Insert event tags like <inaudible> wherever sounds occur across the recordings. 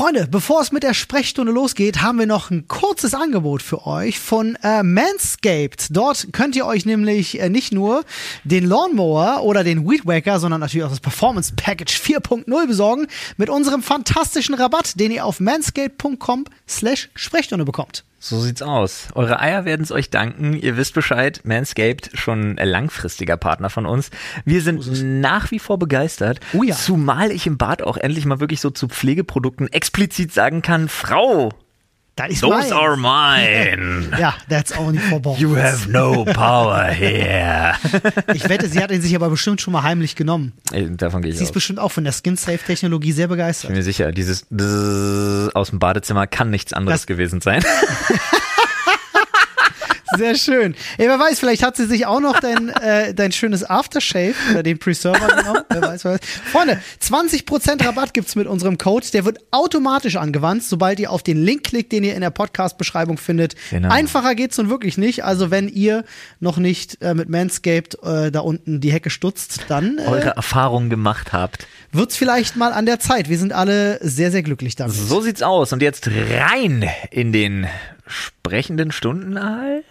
Freunde, bevor es mit der Sprechstunde losgeht, haben wir noch ein kurzes Angebot für euch von äh, Manscaped. Dort könnt ihr euch nämlich äh, nicht nur den Lawnmower oder den Weed Wacker, sondern natürlich auch das Performance Package 4.0 besorgen mit unserem fantastischen Rabatt, den ihr auf manscaped.com slash Sprechstunde bekommt. So sieht's aus. Eure Eier werden es euch danken. Ihr wisst Bescheid. Manscaped, schon ein langfristiger Partner von uns. Wir sind nach wie vor begeistert. Oh ja. Zumal ich im Bad auch endlich mal wirklich so zu Pflegeprodukten explizit sagen kann, Frau, Das ist those meins. are <laughs> mine. Ja, that's only for balls. You have no power here. <laughs> Ich wette, sie hat ihn sich aber bestimmt schon mal heimlich genommen. Ey, Davon gehe ich Sie aus. ist bestimmt auch von der Skin-Safe-Technologie sehr Ich bin begeistert. mir sicher, dieses Bzzz aus dem Badezimmer kann nichts anderes Das- gewesen sein. <laughs> Sehr schön. Ey, wer weiß, vielleicht hat sie sich auch noch dein, <laughs> äh, dein schönes Aftershave oder den Preserver genommen. Wer weiß, wer weiß. Freunde, 20% Rabatt gibt's mit unserem Code. Der wird automatisch angewandt, sobald ihr auf den Link klickt, den ihr in der Podcast-Beschreibung findet. Genau. Einfacher geht's nun wirklich nicht. Also wenn ihr noch nicht äh, mit Manscaped äh, da unten die Hecke stutzt, dann äh, Eure Erfahrungen gemacht habt. wird's vielleicht mal an der Zeit. Wir sind alle sehr, sehr glücklich damit. So sieht's aus. Und jetzt rein in den sprechenden Stundenaal.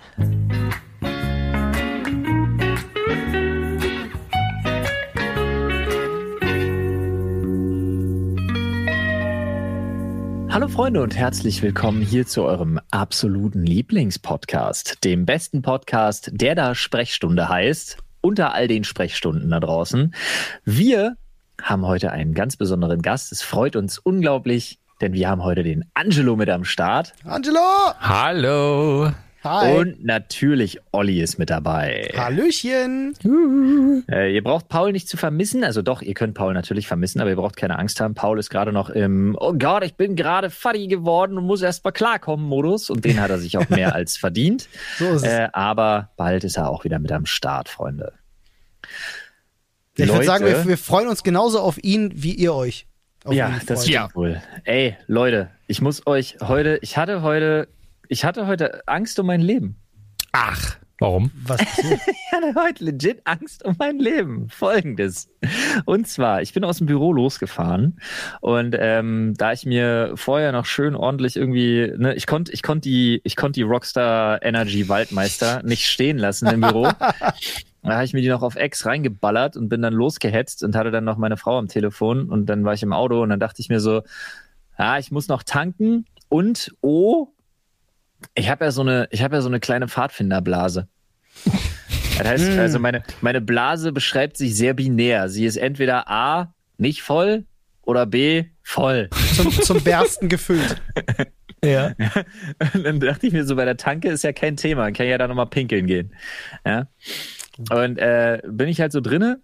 Hallo Freunde und herzlich willkommen hier zu eurem absoluten Lieblingspodcast, dem besten Podcast, der da Sprechstunde heißt, unter all den Sprechstunden da draußen. Wir haben heute einen ganz besonderen Gast. Es freut uns unglaublich, denn wir haben heute den Angelo mit am Start. Angelo! Hallo. Hi. Und natürlich Olli ist mit dabei. Hallöchen. Äh, ihr braucht Paul nicht zu vermissen. Also doch, ihr könnt Paul natürlich vermissen, aber ihr braucht keine Angst haben. Paul ist gerade noch im Oh Gott, ich bin gerade Fuddy geworden und muss erst mal klarkommen Modus. Und den hat er sich auch mehr <laughs> als verdient. So ist es. Äh, aber bald ist er auch wieder mit am Start, Freunde. Ich würde sagen, wir, wir freuen uns genauso auf ihn, wie ihr euch. Ja, das stimmt wohl. Ey, Leute, ich muss euch heute, ich hatte heute, ich hatte heute Angst um mein Leben. Ach, warum? Was? <laughs> Ich hatte heute legit Angst um mein Leben. Folgendes. Und zwar, ich bin aus dem Büro losgefahren und ähm, da ich mir vorher noch schön ordentlich irgendwie, ne, ich konnte ich konnte die, ich konnte die Rockstar Energy Waldmeister nicht stehen lassen im Büro. <laughs> Da habe ich mir die noch auf X reingeballert und bin dann losgehetzt und hatte dann noch meine Frau am Telefon und dann war ich im Auto und dann dachte ich mir so, ja, ich muss noch tanken und oh, ich habe ja so eine, ich habe ja so eine kleine Pfadfinderblase. Das heißt, Mm. also meine, meine Blase beschreibt sich sehr binär. Sie ist entweder A, nicht voll oder B, voll. zum, zum Bersten gefüllt. Ja. <laughs> Und dann dachte ich mir so, bei der Tanke ist ja kein Thema, dann kann ich ja da nochmal pinkeln gehen. Ja. Und äh, bin ich halt so drinne.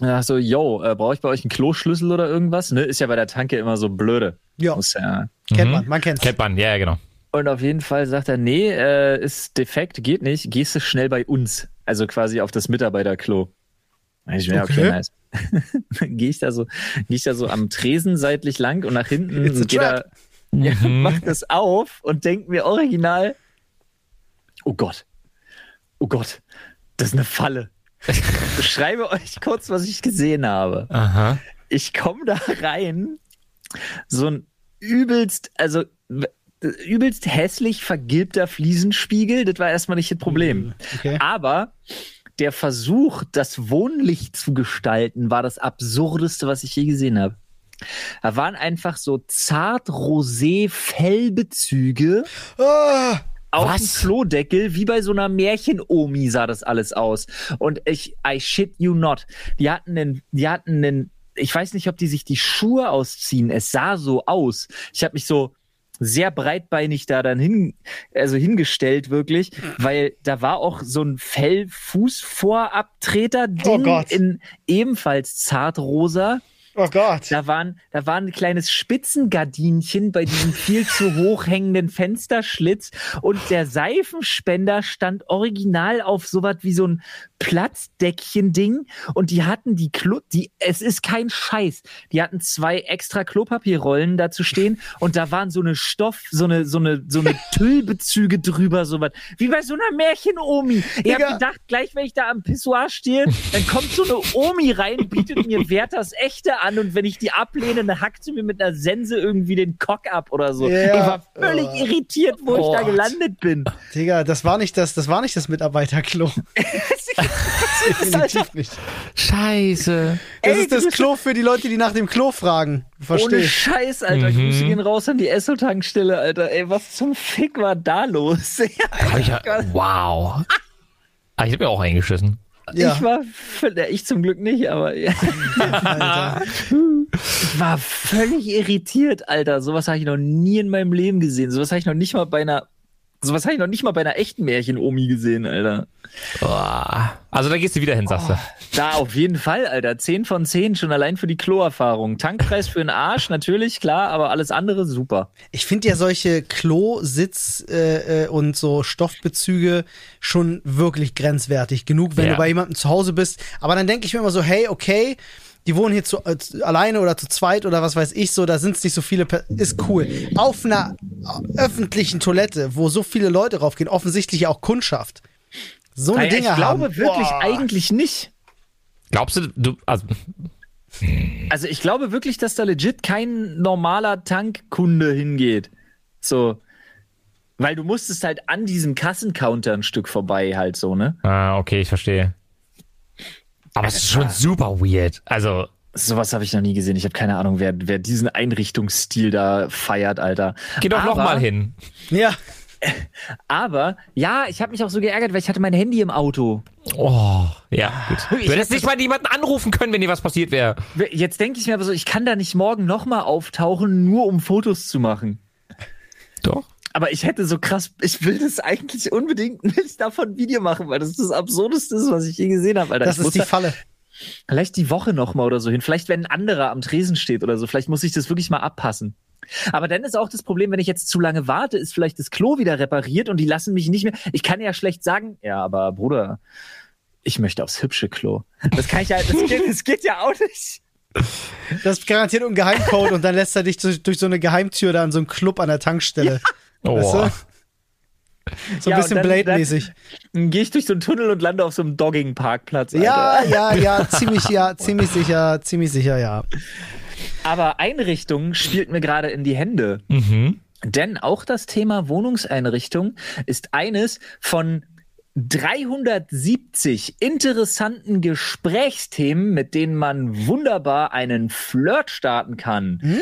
Und dachte so, yo, äh, brauche ich bei euch einen Kloschlüssel oder irgendwas? Ne? Ist ja bei der Tanke immer so blöde. Ja, Muss ja, kennt Mhm. man, man kennt's. Kennt man, ja, ja, genau. Und auf jeden Fall sagt er, nee, äh, ist defekt, geht nicht, gehst du schnell bei uns. Also quasi auf das Mitarbeiterklo. Ich mir, okay, Okay. nice. <laughs> Dann gehe ich da so, gehe ich da so am Tresen seitlich lang und nach hinten und geh da, ja, <laughs> Mhm. mach das auf und denk mir original, oh Gott, oh Gott, das ist eine Falle. Ich <laughs> beschreibe euch kurz, was ich gesehen habe Aha. ich komme da rein, so ein übelst, also übelst hässlich vergilbter Fliesenspiegel, das war erstmal nicht das Problem. Okay. Aber der Versuch, das Wohnlicht zu gestalten, war das absurdeste, was ich je gesehen habe. Da waren einfach so zart rosé Fellbezüge Ah, auf Was? dem Klodeckel, wie bei so einer Märchen-Omi sah das alles aus. Und ich, I shit you not. Die hatten einen, die hatten einen, ich weiß nicht, ob die sich die Schuhe ausziehen. Es sah so aus. Ich habe mich so sehr breitbeinig da dann hin, also hingestellt wirklich, weil da war auch so ein Fell-Fuß-Vorabtreter-Ding Oh in ebenfalls zartrosa. Oh Gott. Da waren, da war ein kleines Spitzengardinchen bei diesem viel zu hoch hängenden Fensterschlitz und der Seifenspender stand original auf sowas wie so ein Platzdeckchen-Ding und die hatten die Klo, die, es ist kein Scheiß, die hatten zwei extra Klopapierrollen dazu stehen und da waren so eine Stoff, so eine, so eine, so eine <laughs> Tüllbezüge drüber, sowas, wie bei so einer Märchen-Omi. Ich hab gedacht, gleich wenn ich da am Pissoir stehe, dann kommt so eine Omi rein, bietet mir Werthers echte an und wenn ich die ablehne, dann hackt sie mir mit einer Sense irgendwie den Cock ab oder so. Ja. Ich war völlig Oh. irritiert, wo ich da gelandet bin. Digga, das war nicht das, das war nicht das Mitarbeiterklo. <laughs> Definitiv nicht. Scheiße. Das Ey, ist das Klo für die Leute, die nach dem Klo fragen. Verstehe Ohne. Scheiß, Alter. Mhm. Grüße gehen raus an die Esso-Tankstelle, Alter. Ey, was zum Fick war da los? <laughs> Ja, wow. Ah, ich hab mir auch eingeschissen. Ja, Ich war, ich zum Glück nicht, aber ich war völlig irritiert, Alter. Sowas habe ich noch nie in meinem Leben gesehen. Sowas habe ich noch nicht mal bei einer, sowas habe ich noch nicht mal bei einer echten Märchen-Omi gesehen, Alter. Boah. Also da gehst du wieder hin, sagst du. Da auf jeden Fall, Alter. 10 von 10 schon allein für die Kloerfahrung. Tankpreis für den Arsch, natürlich, klar, aber alles andere super. Ich finde ja solche Klo-Sitz- äh, äh, und so Stoffbezüge schon wirklich grenzwertig. Genug, wenn Ja. du bei jemandem zu Hause bist. Aber dann denke ich mir immer so, hey, okay, die wohnen hier zu, äh, alleine oder zu zweit oder was weiß ich so, da sind es nicht so viele, Per- ist cool. Auf einer öffentlichen Toilette, wo so viele Leute raufgehen, offensichtlich auch Kundschaft. So eine Naja, Dinge ich glaube haben. wirklich Boah. eigentlich nicht. Glaubst du, du, also, Also ich glaube wirklich, dass da legit kein normaler Tankkunde hingeht. So. Weil du musstest halt an diesem Kassencounter ein Stück vorbei halt so, ne? ah, okay, ich verstehe. Aber es ist schon super weird. Also, Sowas habe ich noch nie gesehen. Ich habe keine Ahnung, wer, wer diesen Einrichtungsstil da feiert, Alter. geh doch Aber- noch mal hin. Ja, Aber ja, ich habe mich auch so geärgert, weil ich hatte mein Handy im Auto. Oh, ja, gut. Ich Du hättest hätte- nicht mal jemanden anrufen können, wenn dir was passiert wäre. Jetzt denke ich mir aber so, ich kann da nicht morgen nochmal auftauchen, nur um Fotos zu machen. Doch. Aber ich hätte so krass, ich will das eigentlich unbedingt <laughs> nicht davon ein Video machen, weil das das Absurdeste ist, was ich je gesehen habe. Alter. das ich ist die Falle. vielleicht die Woche nochmal oder so hin. Vielleicht, wenn ein anderer am Tresen steht oder so. Vielleicht muss ich das wirklich mal abpassen. Aber dann ist auch das Problem, wenn ich jetzt zu lange warte, ist vielleicht das Klo wieder repariert und die lassen mich nicht mehr. Ich kann ja schlecht sagen, ja, aber Bruder, ich möchte aufs hübsche Klo. Das kann ich ja, das geht, das geht ja auch nicht. Das ist garantiert ein Geheimcode und dann lässt er dich durch, durch so eine Geheimtür da in so einen Club an der Tankstelle. Oh. Weißt du? So ein Ja, bisschen Blade-mäßig. Dann gehe ich durch so einen Tunnel und lande auf so einem Dogging-Parkplatz. Ja, ja, ja, ziemlich, ja, ziemlich sicher, ziemlich sicher, ja. Aber Einrichtung spielt mir gerade in die Hände. Mhm. Denn auch das Thema Wohnungseinrichtung ist eines von 370 interessanten Gesprächsthemen, mit denen man wunderbar einen Flirt starten kann. <laughs>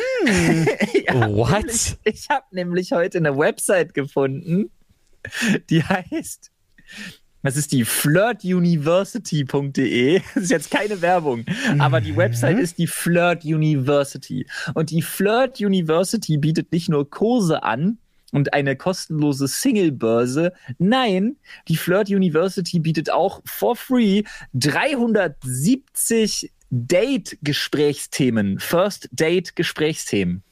Ja, What? nämlich- Ich habe nämlich heute eine Website gefunden, die heißt, das ist die flirtuniversity.de. Das ist jetzt keine Werbung, aber die Website ist die Flirt University. Und die Flirt University bietet nicht nur Kurse an, und eine kostenlose Single-Börse. Nein, die Flirt University bietet auch for free 370 Date-Gesprächsthemen, First-Date-Gesprächsthemen,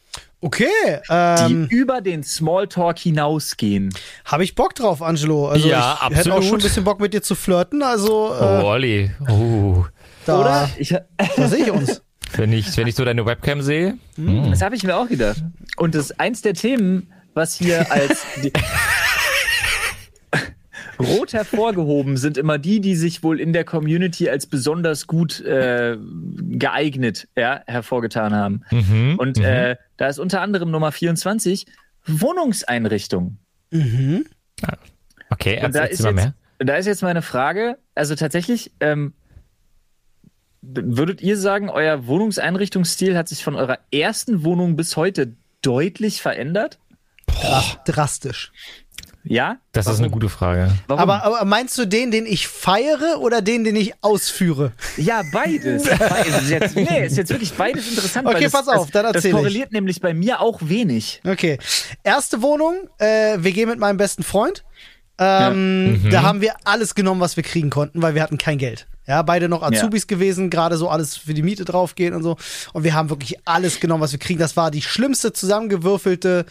Okay, die ähm, über den Smalltalk hinausgehen. habe ich Bock drauf, Angelo. Also Ja, ich hätte auch absolut. schon ein bisschen Bock mit dir zu flirten, also Oh, äh, Olli. Oh. da, Oder? Ich, <laughs> da sehe ich uns. Wenn ich, wenn ich so deine Webcam sehe. Hm. das habe ich mir auch gedacht. Und das ist eins der Themen, was hier als rot hervorgehoben sind, immer die, die sich wohl in der Community als besonders gut äh, geeignet ja, hervorgetan haben. Mhm. Und mhm. äh, da ist unter anderem Nummer 24 Wohnungseinrichtung. Mhm. okay, Und da ist, mal jetzt, mehr. da ist jetzt meine Frage, also tatsächlich, ähm, würdet ihr sagen, euer Wohnungseinrichtungsstil hat sich von eurer ersten Wohnung bis heute deutlich verändert? Drastisch. Ja? Das ist eine gute Frage. Warum? Aber, aber meinst du den, den ich feiere oder den, den ich ausführe? ja, beides. <laughs> beides. Ist jetzt, nee, ist jetzt wirklich beides interessant. Okay, weil das, pass auf, das, dann Das erzähl ich. korreliert nämlich bei mir auch wenig. Okay. Erste Wohnung, äh, WG mit meinem besten Freund. Ähm, Da haben wir alles genommen, was wir kriegen konnten, weil wir hatten kein Geld. Ja, beide noch Azubis gewesen, gerade so alles für die Miete draufgehen und so. Und wir haben wirklich alles genommen, was wir kriegen. Das war die schlimmste zusammengewürfelte äh,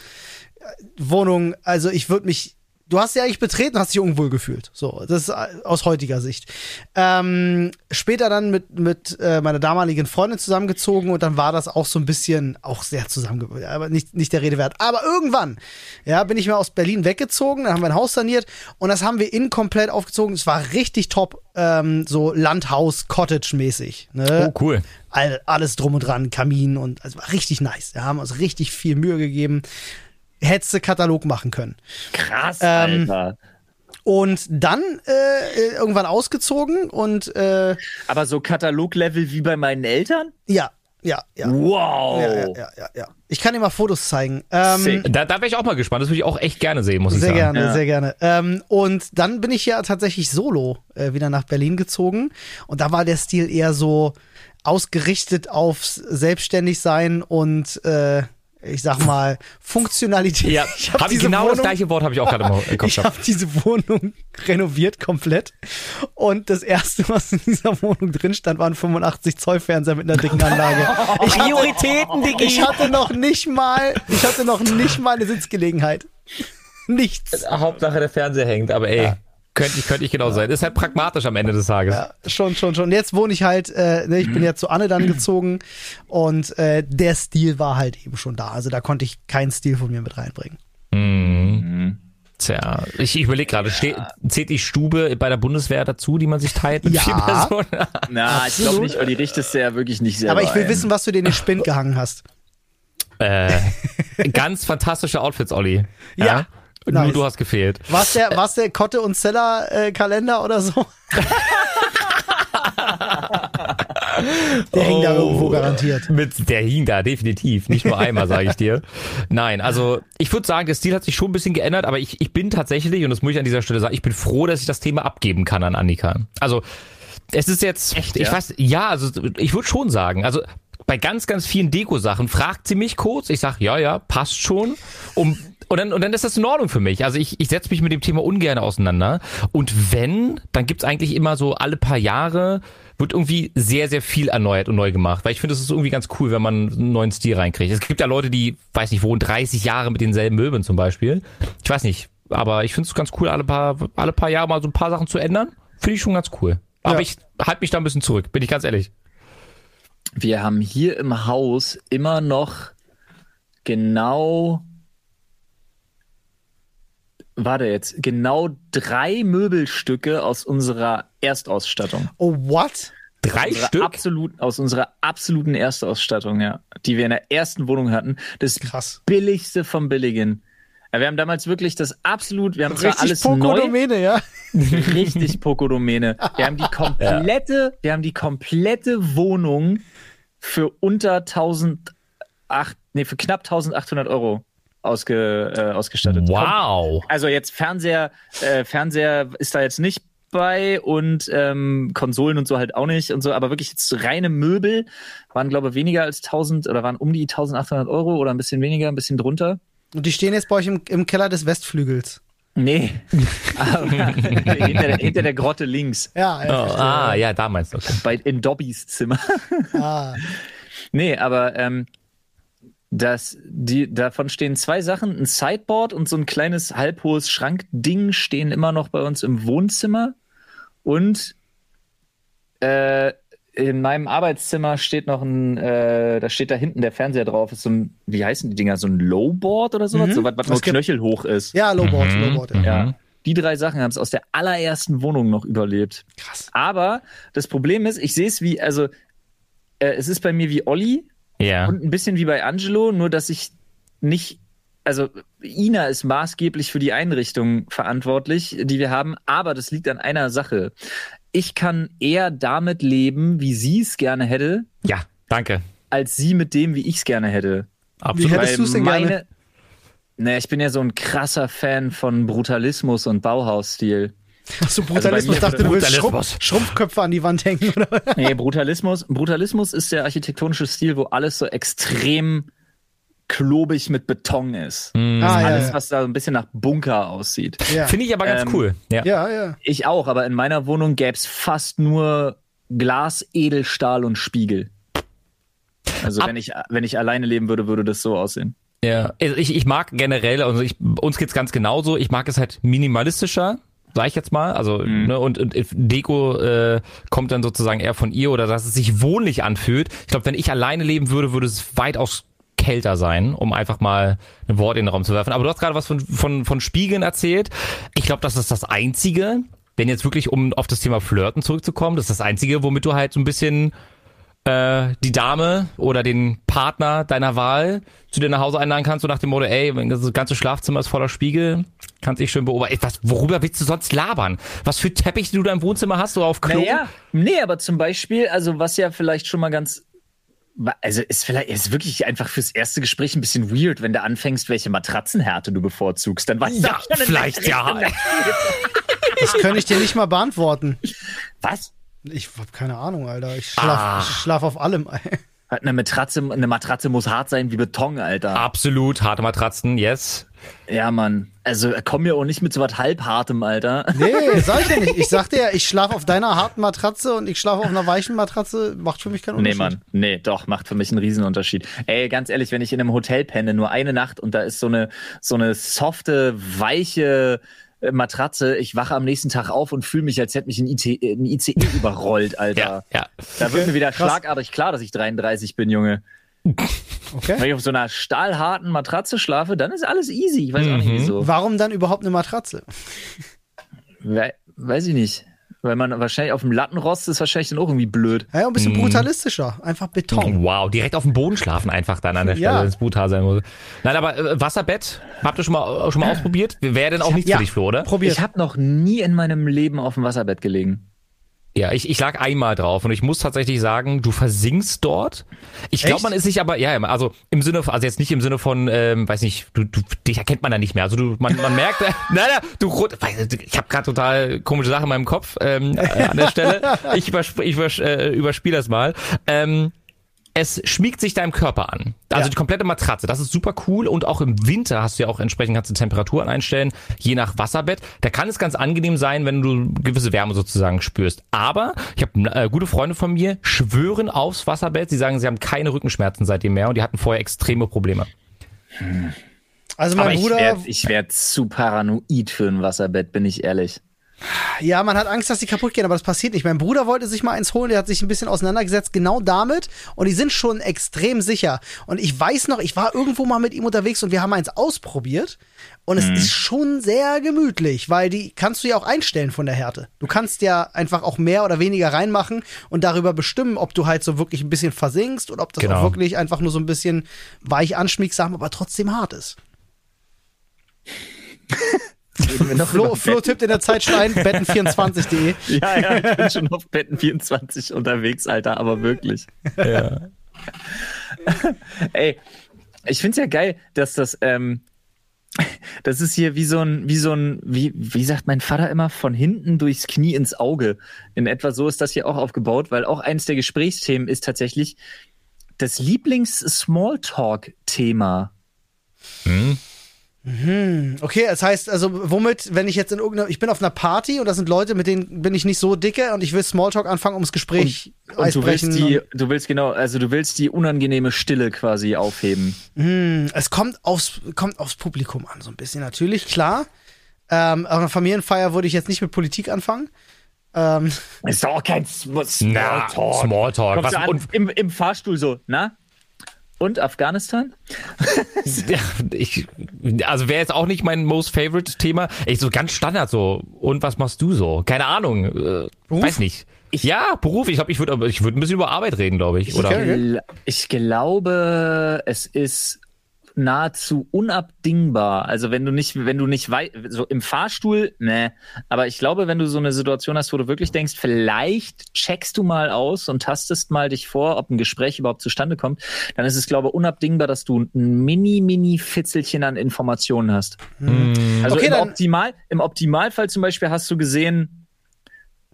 Wohnung. Also ich würde mich du hast sie eigentlich betreten, hast dich unwohl gefühlt. So, das ist äh, aus heutiger Sicht. Ähm, später dann mit, mit äh, meiner damaligen Freundin zusammengezogen und dann war das auch so ein bisschen, auch sehr zusammengezogen, aber nicht, nicht der Rede wert. Aber irgendwann, ja, bin ich mal aus Berlin weggezogen, dann haben wir ein Haus saniert und das haben wir innen komplett aufgezogen. Es war richtig top, ähm, so Landhaus, Cottage-mäßig. Ne? Oh, cool. All, alles drum und dran, Kamin und also war richtig nice. Wir haben uns richtig viel Mühe gegeben. Hättest du Katalog machen können. Krass, Ähm, Alter. Und dann äh, irgendwann ausgezogen und äh, Aber so Kataloglevel wie bei meinen Eltern? ja, ja, ja. Wow. Ja, ja, ja, ja, ja. Ich kann dir mal Fotos zeigen. Ähm. Da, da wäre ich auch mal gespannt. Das würde ich auch echt gerne sehen, muss ich Sehr sagen. gerne, Ja. sehr gerne. Ähm, und dann bin ich ja tatsächlich solo äh, wieder nach Berlin gezogen. Und da war der Stil eher so ausgerichtet aufs Selbstständigsein und äh, ich sag mal Funktionalität. Ja, <laughs> ich hab hab genau das Wohnung- gleiche Wort habe ich auch gerade im <laughs> Kopf Ich habe diese Wohnung renoviert komplett und das erste, was in dieser Wohnung drin stand, war ein 85 Zoll Fernseher mit einer dicken Anlage. <laughs> Ich Prioritäten, Digi. ich hatte noch nicht mal, ich hatte noch nicht mal eine Sitzgelegenheit. Nichts. Hauptsache der Fernseher hängt, aber ey, könnte ich, könnte ich genau sein. Ist halt pragmatisch am Ende des Tages. Ja, schon, schon, schon. Jetzt wohne ich halt, äh, ne, ich bin ja zu Anne dann gezogen und äh, der Stil war halt eben schon da. Also da konnte ich keinen Stil von mir mit reinbringen. Mhm. Tja, ich, ich überlege gerade, steht, zählt die Stube bei der Bundeswehr dazu, die man sich teilt mit Ja. vier Personen? <laughs> Na, ich glaube nicht, weil die richtest du ja wirklich nicht selber Aber ich will ein. wissen, was du dir in den Spind gehangen hast. äh, ganz fantastische Outfits, Olli. Ja. Nur Nice. du hast gefehlt. War's der, war's der Kotte und Zeller äh, Kalender oder so? <laughs> der hing da Oh. irgendwo garantiert. Mit der hing da, definitiv. Nicht nur einmal, sage ich dir. Nein, also ich würde sagen, der Stil hat sich schon ein bisschen geändert, aber ich, ich bin tatsächlich, und das muss ich an dieser Stelle sagen, ich bin froh, dass ich das Thema abgeben kann an Annika. Also es ist jetzt, Echt, ich ja? weiß, ja, also ich würde schon sagen, also bei ganz, ganz vielen Deko-Sachen fragt sie mich kurz, ich sag ja, ja, passt schon, um und dann, und dann ist das in Ordnung für mich. Also ich, ich setze mich mit dem Thema ungern auseinander. Und wenn, dann gibt's eigentlich immer so alle paar Jahre, wird irgendwie sehr, sehr viel erneuert und neu gemacht. Weil ich finde, es ist irgendwie ganz cool, wenn man einen neuen Stil reinkriegt. Es gibt ja Leute, die, weiß nicht, wohnen 30 Jahre mit denselben Möbeln zum Beispiel. Ich weiß nicht, aber ich finde es ganz cool, alle paar, alle paar Jahre mal so ein paar Sachen zu ändern. Finde ich schon ganz cool. Aber Ja. ich halte mich da ein bisschen zurück, bin ich ganz ehrlich. Wir haben hier im Haus immer noch genau. Warte jetzt, genau drei Möbelstücke aus unserer Erstausstattung. Oh, what? Drei Stück? Absolut, aus unserer absoluten Erstausstattung, ja. Die wir in der ersten Wohnung hatten. Das Krass. billigste vom Billigen. Ja, wir haben damals wirklich das absolut, wir haben zwar Richtig alles neu, Pokodomäne, ja? <laughs> richtig Pokodomäne. Wir haben die <laughs> komplette, wir haben die komplette Wohnung für unter 1008, nee, für knapp 1800 Euro ausge, äh, ausgestattet. Wow. Also jetzt Fernseher, äh, Fernseher ist da jetzt nicht bei und ähm, Konsolen und so halt auch nicht und so, aber wirklich jetzt reine Möbel waren glaube ich weniger als 1000 oder waren um die 1800 Euro oder ein bisschen weniger, ein bisschen drunter. Und die stehen jetzt bei euch im, im Keller des Westflügels. Nee, <laughs> aber hinter, der, hinter der Grotte links Ja, ja. Oh, ah, ja, da meinst du. Okay. bei in Dobbys Zimmer. Ah. <laughs> Nee, aber ähm, das, die, davon stehen zwei Sachen. Ein Sideboard und so ein kleines halbhohes Schrankding stehen immer noch bei uns im Wohnzimmer. Und äh, in meinem Arbeitszimmer steht noch ein, äh, da steht da hinten der Fernseher drauf, ist so ein, wie heißen die Dinger, so ein Lowboard oder sowas, Mhm. so was, was gibt- knöchelhoch ist. Ja, Lowboard, Mhm. Lowboard. Ja. Ja. Die drei Sachen haben es aus der allerersten Wohnung noch überlebt. Krass. Aber das Problem ist, ich sehe es wie, also äh, es ist bei mir wie Olli, Ja. und ein bisschen wie bei Angelo, nur dass ich nicht, also Ina ist maßgeblich für die Einrichtung verantwortlich, die wir haben, aber das liegt an einer Sache. Ich kann eher damit leben, wie sie es gerne hätte, Ja, danke. als sie mit dem, wie ich es gerne hätte. Absolut. Wie hättest du's denn gerne? Ne, ich bin ja so ein krasser Fan von Brutalismus und Bauhausstil. Achso, Brutalismus. Also bei mir dachte, du willst Brutalismus. Schrumpf, Schrumpfköpfe an die Wand hängen, oder? Nee, Brutalismus. Brutalismus ist der architektonische Stil, wo alles so extrem klobig mit Beton ist. Mhm. Ah, ja, Alles, ja. was da so ein bisschen nach Bunker aussieht. Ja. Finde ich aber ganz Ähm, cool. Ja. ja, ja. Ich auch, aber in meiner Wohnung gäbe es fast nur Glas, Edelstahl und Spiegel. Also Ab- wenn ich, wenn ich alleine leben würde, würde das so aussehen. Ja, also ich, ich mag generell, also ich, uns geht's ganz genauso, ich mag es halt minimalistischer, sag ich jetzt mal. Also, Mhm. ne, und, und Deko äh, kommt dann sozusagen eher von ihr oder dass es sich wohnlich anfühlt. Ich glaube, wenn ich alleine leben würde, würde es weitaus kälter sein, um einfach mal ein Wort in den Raum zu werfen. Aber du hast gerade was von, von, von Spiegeln erzählt. Ich glaube, das ist das Einzige, wenn jetzt wirklich, um auf das Thema Flirten zurückzukommen, das ist das Einzige, womit du halt so ein bisschen äh, die Dame oder den Partner deiner Wahl zu dir nach Hause einladen kannst, so nach dem Motto, ey, wenn das ganze Schlafzimmer ist voller Spiegel, kannst dich schön beobachten. Ey, was, worüber willst du sonst labern? Was für Teppiche du da im Wohnzimmer hast oder auf Klo? Naja, nee, aber zum Beispiel, also was ja vielleicht schon mal ganz. Also ist vielleicht ist wirklich einfach fürs erste Gespräch ein bisschen weird, wenn du anfängst, welche Matratzenhärte du bevorzugst. Dann weißt Ja, du, vielleicht ja. <laughs> Das kann ich dir nicht mal beantworten. Was? Ich hab keine Ahnung, Alter. Ich schlaf, Ah. ich schlaf auf allem. Hat eine Matratze, eine Matratze muss hart sein wie Beton, Alter. Absolut, harte Matratzen, yes. Ja, Mann. Also komm mir auch nicht mit so was halbhartem, Alter. Nee, <laughs> sag ich ja nicht. Ich sagte ja, ich schlafe auf deiner harten Matratze und ich schlafe auf einer weichen Matratze. Macht für mich keinen Nee, Unterschied. Mann. Nee, doch, macht für mich einen Riesenunterschied. Ey, ganz ehrlich, wenn ich in einem Hotel penne, nur eine Nacht und da ist so eine, so eine softe, weiche Matratze, ich wache am nächsten Tag auf und fühle mich, als hätte mich ein, IT, äh, ein ICE <laughs> überrollt, Alter. Ja, ja. Da wird mir wieder krass. schlagartig klar, dass ich 33 bin, Junge. Wenn Okay. ich auf so einer stahlharten Matratze schlafe, dann ist alles easy. Ich weiß auch Mhm. nicht wieso. Warum dann überhaupt eine Matratze? We weiß ich nicht. Weil man wahrscheinlich auf dem Lattenrost ist wahrscheinlich dann auch irgendwie blöd. Ja, ein Mhm. bisschen brutalistischer. Einfach Beton. Wow, direkt auf dem Boden schlafen einfach dann an der Stelle, Ja. wenn es brutal sein muss. Nein, aber äh, Wasserbett, habt ihr schon mal, schon mal <clears throat> ausprobiert? Wäre denn auch nichts Ja. für dich, Flo, oder? Probiert. Ich habe noch nie in meinem Leben auf dem Wasserbett gelegen. Ja, ich, ich lag einmal drauf und ich muss tatsächlich sagen, du versinkst dort. Ich glaube, man ist sich aber, ja, also im Sinne, also jetzt nicht im Sinne von, ähm, weiß nicht, du, du, dich erkennt man da nicht mehr. Also du, man, man merkt, <laughs> nein, nein, du, ich habe gerade total komische Sachen in meinem Kopf ähm, äh, an der Stelle. <laughs> Ich, übersp ich übers äh, überspiele das mal. Ähm, es schmiegt sich deinem Körper an. Also Ja. die komplette Matratze. Das ist super cool. Und auch im Winter hast du ja auch entsprechend kannst du Temperaturen einstellen, je nach Wasserbett. Da kann es ganz angenehm sein, wenn du gewisse Wärme sozusagen spürst. Aber ich habe äh, gute Freunde von mir, schwören aufs Wasserbett. Sie sagen, sie haben keine Rückenschmerzen seitdem mehr und die hatten vorher extreme Probleme. Also Aber mein ich Bruder, werde ich werd zu paranoid für ein Wasserbett, bin ich ehrlich. Ja, man hat Angst, dass die kaputt gehen, aber das passiert nicht. Mein Bruder wollte sich mal eins holen, der hat sich ein bisschen auseinandergesetzt, genau damit. Und die sind schon extrem sicher. Und ich weiß noch, ich war irgendwo mal mit ihm unterwegs und wir haben eins ausprobiert. Und es ist schon sehr gemütlich, weil die kannst du ja auch einstellen von der Härte. Du kannst ja einfach auch mehr oder weniger reinmachen und darüber bestimmen, ob du halt so wirklich ein bisschen versinkst oder ob das Genau. auch wirklich einfach nur so ein bisschen weich anschmiegsam, aber trotzdem hart ist. <laughs> Flo, Flo tippt in der Zeit ein, betten24.de. <laughs> Ja, ja, ich bin schon auf Betten 24 unterwegs, Alter, aber wirklich. Ja. <laughs> Ey, ich find's ja geil, dass das, ähm, das ist hier wie so ein, wie so ein, wie, wie sagt mein Vater immer, von hinten durchs Knie ins Auge. In etwa so ist das hier auch aufgebaut, weil auch eins der Gesprächsthemen ist tatsächlich das Lieblings-Smalltalk-Thema. Okay, das heißt, also womit, wenn ich jetzt in irgendeiner, ich bin auf einer Party und das sind Leute, mit denen bin ich nicht so dicke und ich will Smalltalk anfangen, ums Gespräch Und du willst die, du willst genau, also du willst die unangenehme Stille quasi aufheben. und, hm, es kommt aufs, kommt aufs Publikum an, so ein bisschen natürlich, klar. Ähm, auf einer Familienfeier würde ich jetzt nicht mit Politik anfangen. Ähm, Ist doch auch kein Na, Smalltalk. Smalltalk. Kommst Was, an, und, im, Im Fahrstuhl so, na? Und Afghanistan? <laughs> ja, ich, also wäre jetzt auch nicht mein most favorite Thema. Ich so ganz Standard so. Und was machst du so? Keine Ahnung. Äh, weiß nicht. ja, Beruf. Ich glaube, ich würde ich würde ein bisschen über Arbeit reden, glaube ich. Oder? Gl- Ich glaube, es ist nahezu unabdingbar. Also wenn du nicht, wenn du nicht so im Fahrstuhl, ne, aber ich glaube, wenn du so eine Situation hast, wo du wirklich denkst, vielleicht checkst du mal aus und tastest mal dich vor, ob ein Gespräch überhaupt zustande kommt, dann ist es, glaube ich, unabdingbar, dass du ein mini, mini Fitzelchen an Informationen hast. Also Okay, im, dann- Optimal, im Optimalfall zum Beispiel hast du gesehen,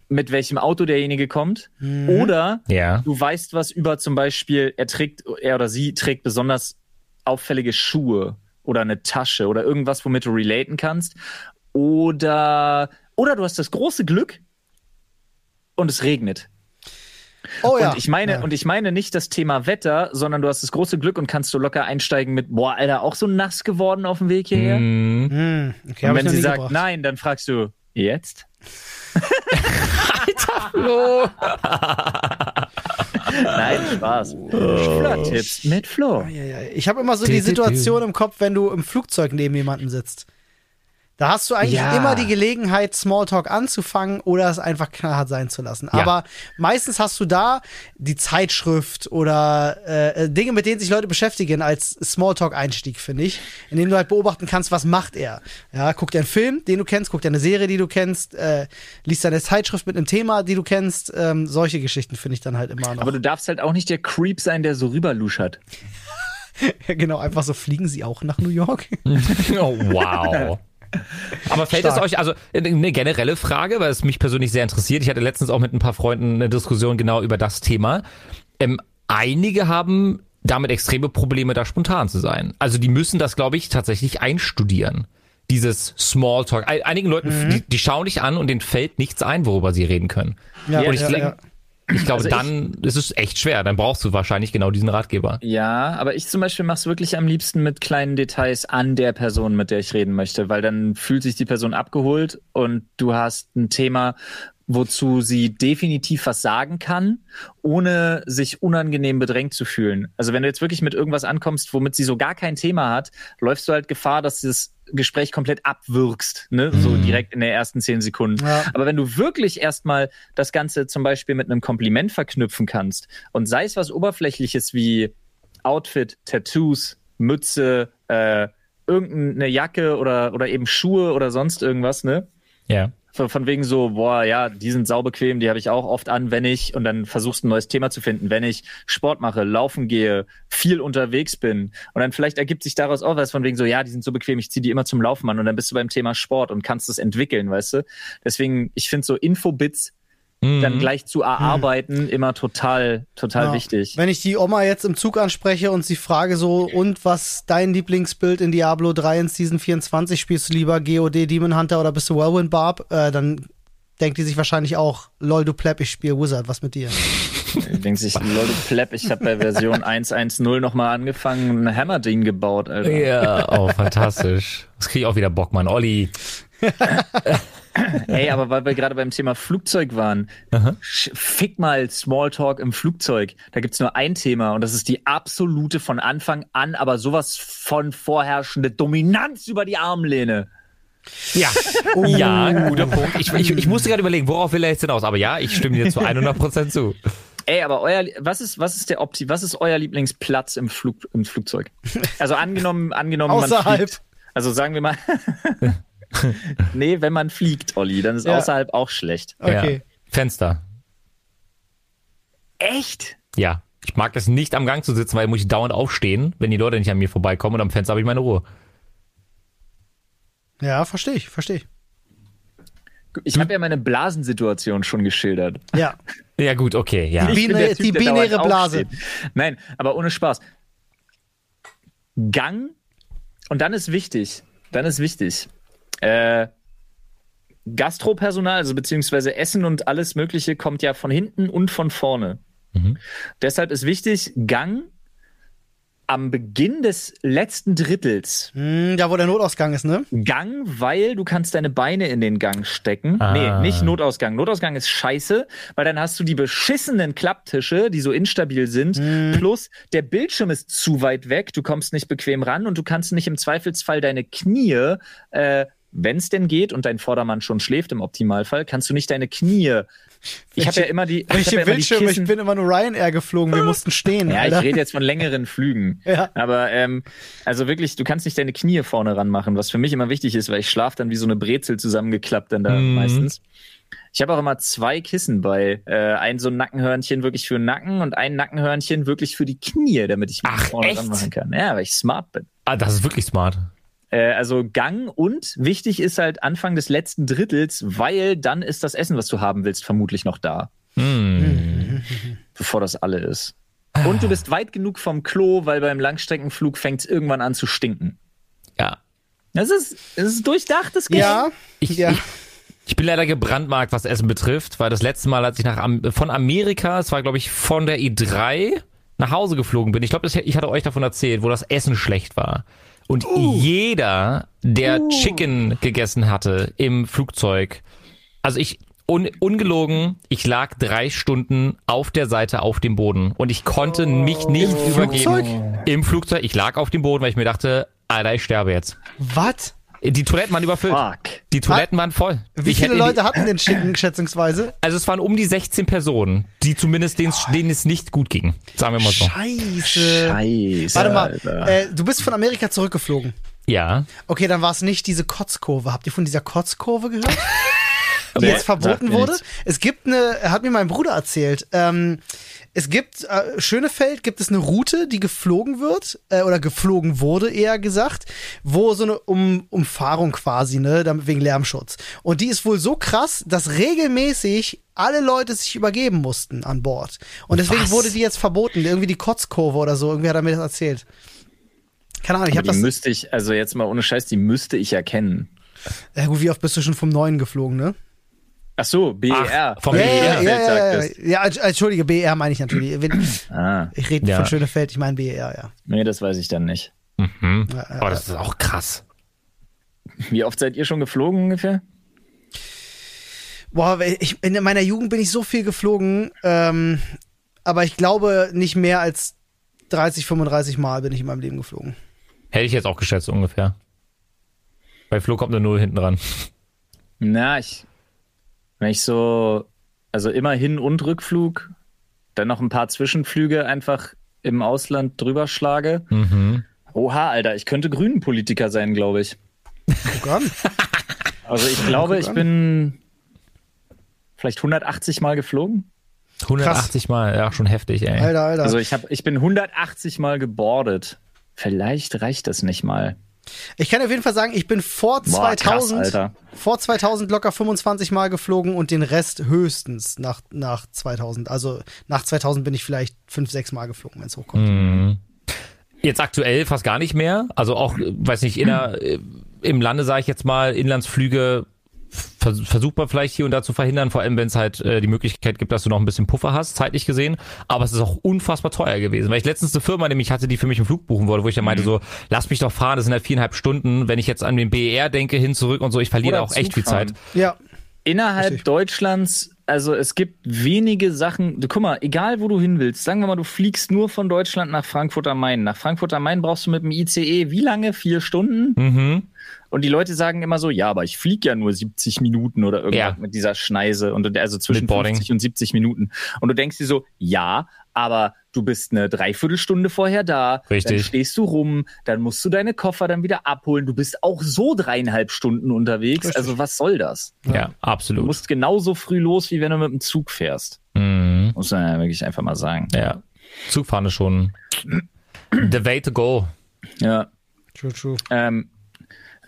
mit welchem Auto derjenige kommt. Oder Ja. du weißt was über zum Beispiel, er trägt, er oder sie trägt besonders auffällige Schuhe oder eine Tasche oder irgendwas, womit du relaten kannst. Oder, oder du hast das große Glück und es regnet. Oh ja. Und ich meine, Ja. und ich meine nicht das Thema Wetter, sondern du hast das große Glück und kannst so locker einsteigen mit, boah, Alter, auch so nass geworden auf dem Weg hierher. Hm, okay, und wenn sie sagt gebracht. nein, dann fragst du, jetzt? <laughs> <laughs> Flo. <laughs> Nein, Spaß. Flirt-Tipps mit Flo. Ich habe immer so die. Situation im Kopf, wenn du im Flugzeug neben jemandem sitzt. Da hast du eigentlich Ja. immer die Gelegenheit, Smalltalk anzufangen oder es einfach knallhart sein zu lassen. Ja. Aber meistens hast du da die Zeitschrift oder äh, Dinge, mit denen sich Leute beschäftigen, als Smalltalk-Einstieg, finde ich. Indem du halt beobachten kannst, was macht er. Ja, guckt einen Film, den du kennst, guckt eine Serie, die du kennst, äh, liest eine Zeitschrift mit einem Thema, die du kennst. Ähm, solche Geschichten finde ich dann halt immer noch. Aber du darfst halt auch nicht der Creep sein, der so rüberluschert. <laughs> genau, einfach so fliegen sie auch nach New York. <laughs> Oh, wow. <laughs> <laughs> Aber fällt Stark. es euch, also eine generelle Frage, weil es mich persönlich sehr interessiert. Ich hatte letztens auch mit ein paar Freunden eine Diskussion genau über das Thema. Ähm, einige haben damit extreme Probleme, da spontan zu sein. Also die müssen das, glaube ich, tatsächlich einstudieren. Dieses Smalltalk. Ein- Einigen Leuten, die, die schauen dich an und denen fällt nichts ein, worüber sie reden können. Ja, und ich, ja, ja. Ich glaube, Also ich- dann ist es echt schwer. Dann brauchst du wahrscheinlich genau diesen Ratgeber. Ja, aber ich zum Beispiel mache es wirklich am liebsten mit kleinen Details an der Person, mit der ich reden möchte, weil dann fühlt sich die Person abgeholt und du hast ein Thema, wozu sie definitiv was sagen kann, ohne sich unangenehm bedrängt zu fühlen. Also wenn du jetzt wirklich mit irgendwas ankommst, womit sie so gar kein Thema hat, läufst du halt Gefahr, dass das Gespräch komplett abwirkst, ne? so direkt in den ersten zehn Sekunden. Ja. Aber wenn du wirklich erstmal das Ganze zum Beispiel mit einem Kompliment verknüpfen kannst und sei es was Oberflächliches wie Outfit, Tattoos, Mütze, äh, irgendeine Jacke oder, oder eben Schuhe oder sonst irgendwas, ne? Ja. Von, wegen so, boah, ja, die sind saubequem, die habe ich auch oft an, wenn ich, und dann versuchst ein neues Thema zu finden, wenn ich Sport mache, laufen gehe, viel unterwegs bin. Und dann vielleicht ergibt sich daraus auch was von wegen so, ja, die sind so bequem, ich ziehe die immer zum Laufen an und dann bist du beim Thema Sport und kannst es entwickeln, weißt du? Deswegen, ich finde so Infobits dann gleich zu erarbeiten immer total, total Ja. wichtig. Wenn ich die Oma jetzt im Zug anspreche und sie frage so, und was dein Lieblingsbild in Diablo 3 in Season 24, spielst du lieber GOD Demon Hunter oder bist du Whirlwind Barb, äh, dann denkt die sich wahrscheinlich auch, lol, du Pleb, ich spiele Wizard, was mit dir? <laughs> Denkt sich, Leute, Plepp, ich habe bei Version <laughs> 1.1.0 nochmal angefangen und ein Hammerding gebaut, Alter. Ja, oh, fantastisch. Das kriege ich auch wieder Bock, Mann. Olli. <laughs> Ey, aber weil wir gerade beim Thema Flugzeug waren, sch- fick mal Smalltalk im Flugzeug. Da gibt's nur ein Thema und das ist die absolute von Anfang an, aber sowas von vorherrschende Dominanz über die Armlehne. Ja, <laughs> ja, guter Punkt. Ich, ich, ich musste gerade überlegen, worauf will er jetzt hinaus? Aber ja, ich stimme dir zu 100% zu. Ey, aber euer, was ist, was ist der Opti, was ist euer Lieblingsplatz im Flug, im Flugzeug? Also angenommen, angenommen, man Außerhalb. fliegt. Also sagen wir mal, <laughs> <laughs> nee, wenn man fliegt, Olli, dann ist Ja. außerhalb auch schlecht. Okay. Ja. Fenster. Echt? Ja. Ich mag das nicht am Gang zu sitzen, weil muss ich dauernd aufstehen, wenn die Leute nicht an mir vorbeikommen und am Fenster habe ich meine Ruhe. Ja, verstehe ich, verstehe ich. Ich habe ja meine Blasensituation schon geschildert. Ja. <laughs> Ja, gut, okay, ja. Die Ich bin Bine- der Typ, die binäre Blase. aufsteht. Nein, aber ohne Spaß. Gang und dann ist wichtig, dann ist wichtig, äh, Gastropersonal, also beziehungsweise Essen und alles Mögliche kommt ja von hinten und von vorne. Mhm. Deshalb ist wichtig, Gang am Beginn des letzten Drittels. Hm, da, wo der Notausgang ist, ne? Gang, weil du kannst deine Beine in den Gang stecken. Ah. Nee, nicht Notausgang. Notausgang ist scheiße, weil dann hast du die beschissenen Klapptische, die so instabil sind, plus der Bildschirm ist zu weit weg, du kommst nicht bequem ran und du kannst nicht im Zweifelsfall deine Knie, äh, wenn es denn geht und dein Vordermann schon schläft im Optimalfall, kannst du nicht deine Knie. Ich habe ja immer die, ich ja immer die? Ich bin immer nur Ryanair geflogen, wir mussten stehen. ja, ich Alter. rede jetzt von längeren Flügen. <laughs> Ja. Aber ähm, also wirklich, du kannst nicht deine Knie vorne ranmachen, was für mich immer wichtig ist, weil ich schlafe dann wie so eine Brezel zusammengeklappt dann da Mhm. meistens. Ich habe auch immer zwei Kissen bei. Äh, ein so ein Nackenhörnchen wirklich für den Nacken und ein Nackenhörnchen wirklich für die Knie, damit ich mich Ach, vorne echt? ranmachen kann. Ja, weil ich smart bin. Ah, das ist wirklich smart. Äh, also Gang und wichtig ist halt Anfang des letzten Drittels, weil dann ist das Essen, was du haben willst, vermutlich noch da Hm. bevor das alle ist. Und du bist weit genug vom Klo, weil beim Langstreckenflug fängt es irgendwann an zu stinken. Ja. Das ist, das ist durchdachtes Game. Ja, Ich, ja. ich, Ich bin leider gebrandmarkt, was Essen betrifft, weil das letzte Mal, als ich nach Am von Amerika, es war glaube ich von der i3 nach Hause geflogen bin. Ich glaube, ich hatte euch davon erzählt, wo das Essen schlecht war. Und jeder, der Chicken gegessen hatte im Flugzeug, also ich, un, ungelogen, ich lag drei Stunden auf der Seite auf dem Boden und ich konnte mich nicht Im übergeben. Flugzeug? Im Flugzeug, ich lag auf dem Boden, weil ich mir dachte, Alter, ich sterbe jetzt. Was? Die Toiletten waren überfüllt. Fuck. Die Toiletten waren voll. Wie Ich viele Leute hatten den Chicken schätzungsweise? Also es waren um die 16 Personen, die zumindest denen, denen es nicht gut ging. Sagen wir mal so. Scheiße. Scheiße. Warte mal, äh, du bist von Amerika zurückgeflogen. Ja. Okay, dann war es nicht diese Kotzkurve. Habt ihr von dieser Kotzkurve gehört? <laughs> Die Nee, jetzt verboten wurde? nichts. Es gibt eine, hat mir mein Bruder erzählt, ähm, es gibt, äh, Schönefeld gibt es eine Route, die geflogen wird, äh, oder geflogen wurde eher gesagt, wo so eine um Umfahrung quasi, ne, damit wegen Lärmschutz. Und die ist wohl so krass, dass regelmäßig alle Leute sich übergeben mussten an Bord. Und deswegen Was? wurde die jetzt verboten, irgendwie die Kotzkurve oder so, irgendwie hat er mir das erzählt. Keine Ahnung, ich habe die das. müsste ich, also jetzt mal ohne Scheiß, die müsste ich erkennen. Ja gut, wie oft bist du schon vom Neuen geflogen, ne? Ach so, BER. Ach, vom Ja, BER. ja, ja, ja, ja, ja, Entsch- Entschuldige, BR meine ich natürlich. Ah, Ich rede Ja. von Schönefeld, ich meine BR, ja. nee, das weiß ich dann nicht. Mhm. Ja, ja, Aber das ist auch krass. Wie oft seid ihr schon geflogen ungefähr? Boah, ich, in meiner Jugend bin ich so viel geflogen, ähm, aber ich glaube nicht mehr als 30, 35 Mal bin ich in meinem Leben geflogen. Hätte ich jetzt auch geschätzt ungefähr. Bei Flo kommt eine Null hinten dran. Na, ich, wenn ich so, also immer Hin- und Rückflug, dann noch ein paar Zwischenflüge einfach im Ausland drüber schlage. Mhm. Oha, Alter, ich könnte Grünen-Politiker sein, glaube ich. Guck an. <laughs> Also ich glaube, ich bin vielleicht 180 Mal geflogen. 180 Mal, ja, schon heftig, ey. Alter, Alter. Also ich habe, ich bin 180 Mal gebordet. Vielleicht reicht das nicht mal. Ich kann auf jeden Fall sagen, ich bin vor Boah, 2000, krass, Alter. vor 2000 locker 25 Mal geflogen und den Rest höchstens nach, nach 2000. Also nach 2000 bin ich vielleicht 5, 6 Mal geflogen, wenn es hochkommt. Mhm. Jetzt aktuell fast gar nicht mehr. Also auch, äh, weiß nicht, inner, <clears throat> äh, im Lande sage ich jetzt mal, Inlandsflüge versucht man vielleicht hier und da zu verhindern, vor allem wenn es halt äh, die Möglichkeit gibt, dass du noch ein bisschen Puffer hast, zeitlich gesehen. Aber es ist auch unfassbar teuer gewesen, weil ich letztens eine Firma nämlich hatte, die für mich einen Flug buchen wollte, wo ich dann meinte so, lass mich doch fahren, das sind halt viereinhalb Stunden. Wenn ich jetzt an den BER denke, hin zurück und so, ich verliere Oder auch echt viel. Zeit. Ja. Innerhalb Richtig. Deutschlands, also es gibt wenige Sachen, du, guck mal, egal wo du hin willst, sagen wir mal, du fliegst nur von Deutschland nach Frankfurt am Main. Nach Frankfurt am Main brauchst du mit dem ICE wie lange? Vier Stunden? Mhm. Und die Leute sagen immer so, ja, aber ich fliege ja nur 70 Minuten oder irgendwas Ja. mit dieser Schneise und du- also zwischen Mit Boarding. 50 und 70 Minuten. Und du denkst dir so, ja, aber du bist eine Dreiviertelstunde vorher da, Richtig. dann stehst du rum, dann musst du deine Koffer dann wieder abholen. Du bist auch so dreieinhalb Stunden unterwegs. Richtig. Also was soll das? Ja, Du absolut. musst genauso früh los, wie wenn du mit dem Zug fährst. Mhm. Muss man ja wirklich einfach mal sagen. Ja. Zugfahren ist schon the way to go. Ja. True, true. Ähm,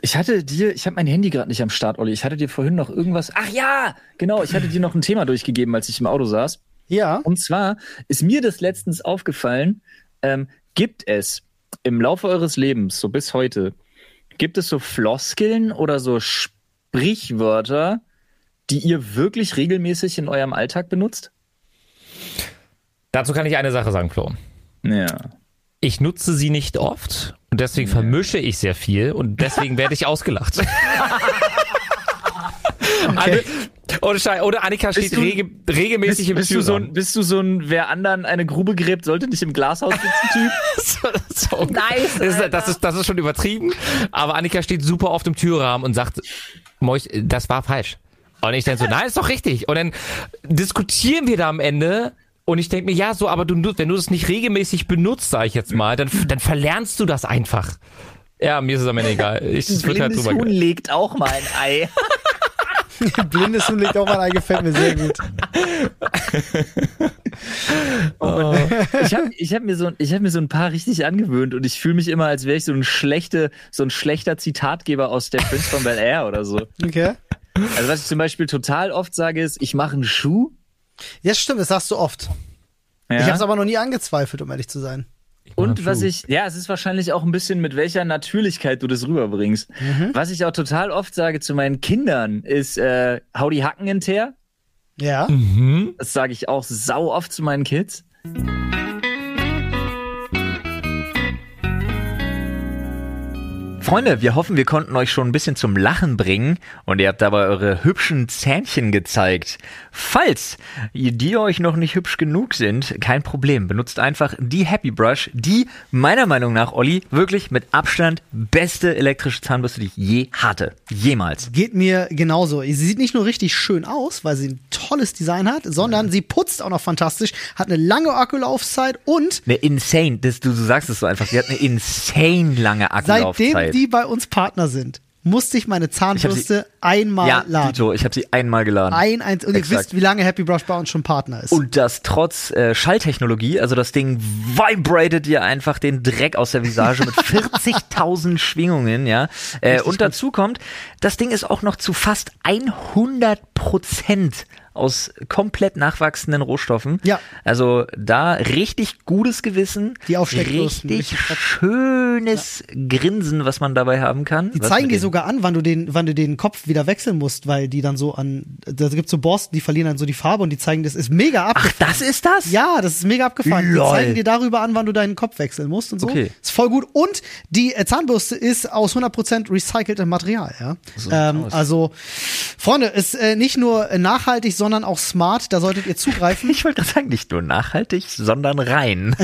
ich hatte dir, ich habe mein Handy gerade nicht am Start, Olli. Ich hatte dir vorhin noch irgendwas. Ach ja, genau. Ich hatte dir noch ein Thema durchgegeben, als ich im Auto saß. Ja. Und zwar ist mir das letztens aufgefallen. Ähm, gibt es im Laufe eures Lebens, so bis heute, gibt es so Floskeln oder so Sprichwörter, die ihr wirklich regelmäßig in eurem Alltag benutzt? Dazu kann ich eine Sache sagen, Flo. Ja. Ich nutze sie nicht oft und deswegen vermische ich sehr viel und deswegen werde ich ausgelacht. <laughs> Okay. Oder, Schei- oder Annika steht du- rege, regelmäßig Bist, im bist, du so Türrahmen. ein, bist du so ein, wer anderen eine Grube gräbt, sollte nicht im Glashaus sitzen, Typ? <laughs> so, Nice, das, ist, das, ist, das ist schon übertrieben, aber Annika steht super auf dem Türrahmen und sagt, Moich, das war falsch. Und ich denke so, nein, ist doch richtig. Und dann diskutieren wir da am Ende und ich denke mir, ja, so, aber du, wenn du das nicht regelmäßig benutzt, sage ich jetzt mal, dann, dann verlernst du das einfach. Ja, mir ist es am Ende egal. Ich, Ein halt blindes drüber Huhn legt auch mal ein Ei. Blindes Huhn legt auch mal ein, gefällt mir sehr gut. Ich habe ich hab mir, so, ich hab mir so ein paar richtig angewöhnt und ich fühle mich immer, als wäre ich so ein, schlechte, so ein schlechter Zitatgeber aus der Prince von Bel Air oder so. Okay. Also was ich zum Beispiel total oft sage ist, ich mache einen Schuh. Ja, stimmt, das sagst du oft. Ja? Ich habe es aber noch nie angezweifelt, um ehrlich zu sein. Und was ich, ja, es ist wahrscheinlich auch ein bisschen mit welcher Natürlichkeit du das rüberbringst. Mhm. Was ich auch total oft sage zu meinen Kindern ist, äh, hau die Hacken in Teer. Ja. Mhm. Das sage ich auch sau oft zu meinen Kids. Freunde, wir hoffen, wir konnten euch schon ein bisschen zum Lachen bringen und ihr habt dabei eure hübschen Zähnchen gezeigt. Falls die euch noch nicht hübsch genug sind, kein Problem. Benutzt einfach die Happy Brush, die meiner Meinung nach, Olli, wirklich mit Abstand beste elektrische Zahnbürste, die ich je hatte. Jemals. Geht mir genauso. Sie sieht nicht nur richtig schön aus, weil sie ein tolles Design hat, sondern sie putzt auch noch fantastisch, hat eine lange Akkulaufzeit und Eine insane, das, du, du sagst es so einfach, sie hat eine insane lange Akkulaufzeit. seitdem die bei uns Partner sind, musste ich meine Zahnbürste einmal ja, laden. Dito, ich habe sie einmal geladen. Ein, ein, und ihr wisst, wie lange Happy Brush bei uns schon Partner ist. Und das trotz äh, Schalltechnologie, also das Ding vibratet dir einfach den Dreck aus der Visage mit <laughs> 40.000 Schwingungen, ja. Äh, und dazu kommt, das Ding ist auch noch zu fast 100 Prozent aus komplett nachwachsenden Rohstoffen. Ja. Also da richtig gutes Gewissen, Die richtig schönes Grinsen, was man dabei haben kann. Die Was zeigen dir sogar an, wann du den, wann du den Kopf wieder wechseln musst, weil die dann so an, da gibt's so Borsten, die verlieren dann so die Farbe und die zeigen, das ist mega Ach, abgefahren. das ist das? Ja, das ist mega abgefahren. Lol. Die zeigen dir darüber an, wann du deinen Kopf wechseln musst und so. Okay. Ist voll gut. Und die äh, Zahnbürste ist aus 100% recyceltem Material, ja. ähm, aus. also, Freunde, ist äh, nicht nur nachhaltig, sondern auch smart. Da solltet ihr zugreifen. <laughs> Ich wollte gerade sagen, nicht nur nachhaltig, sondern rein.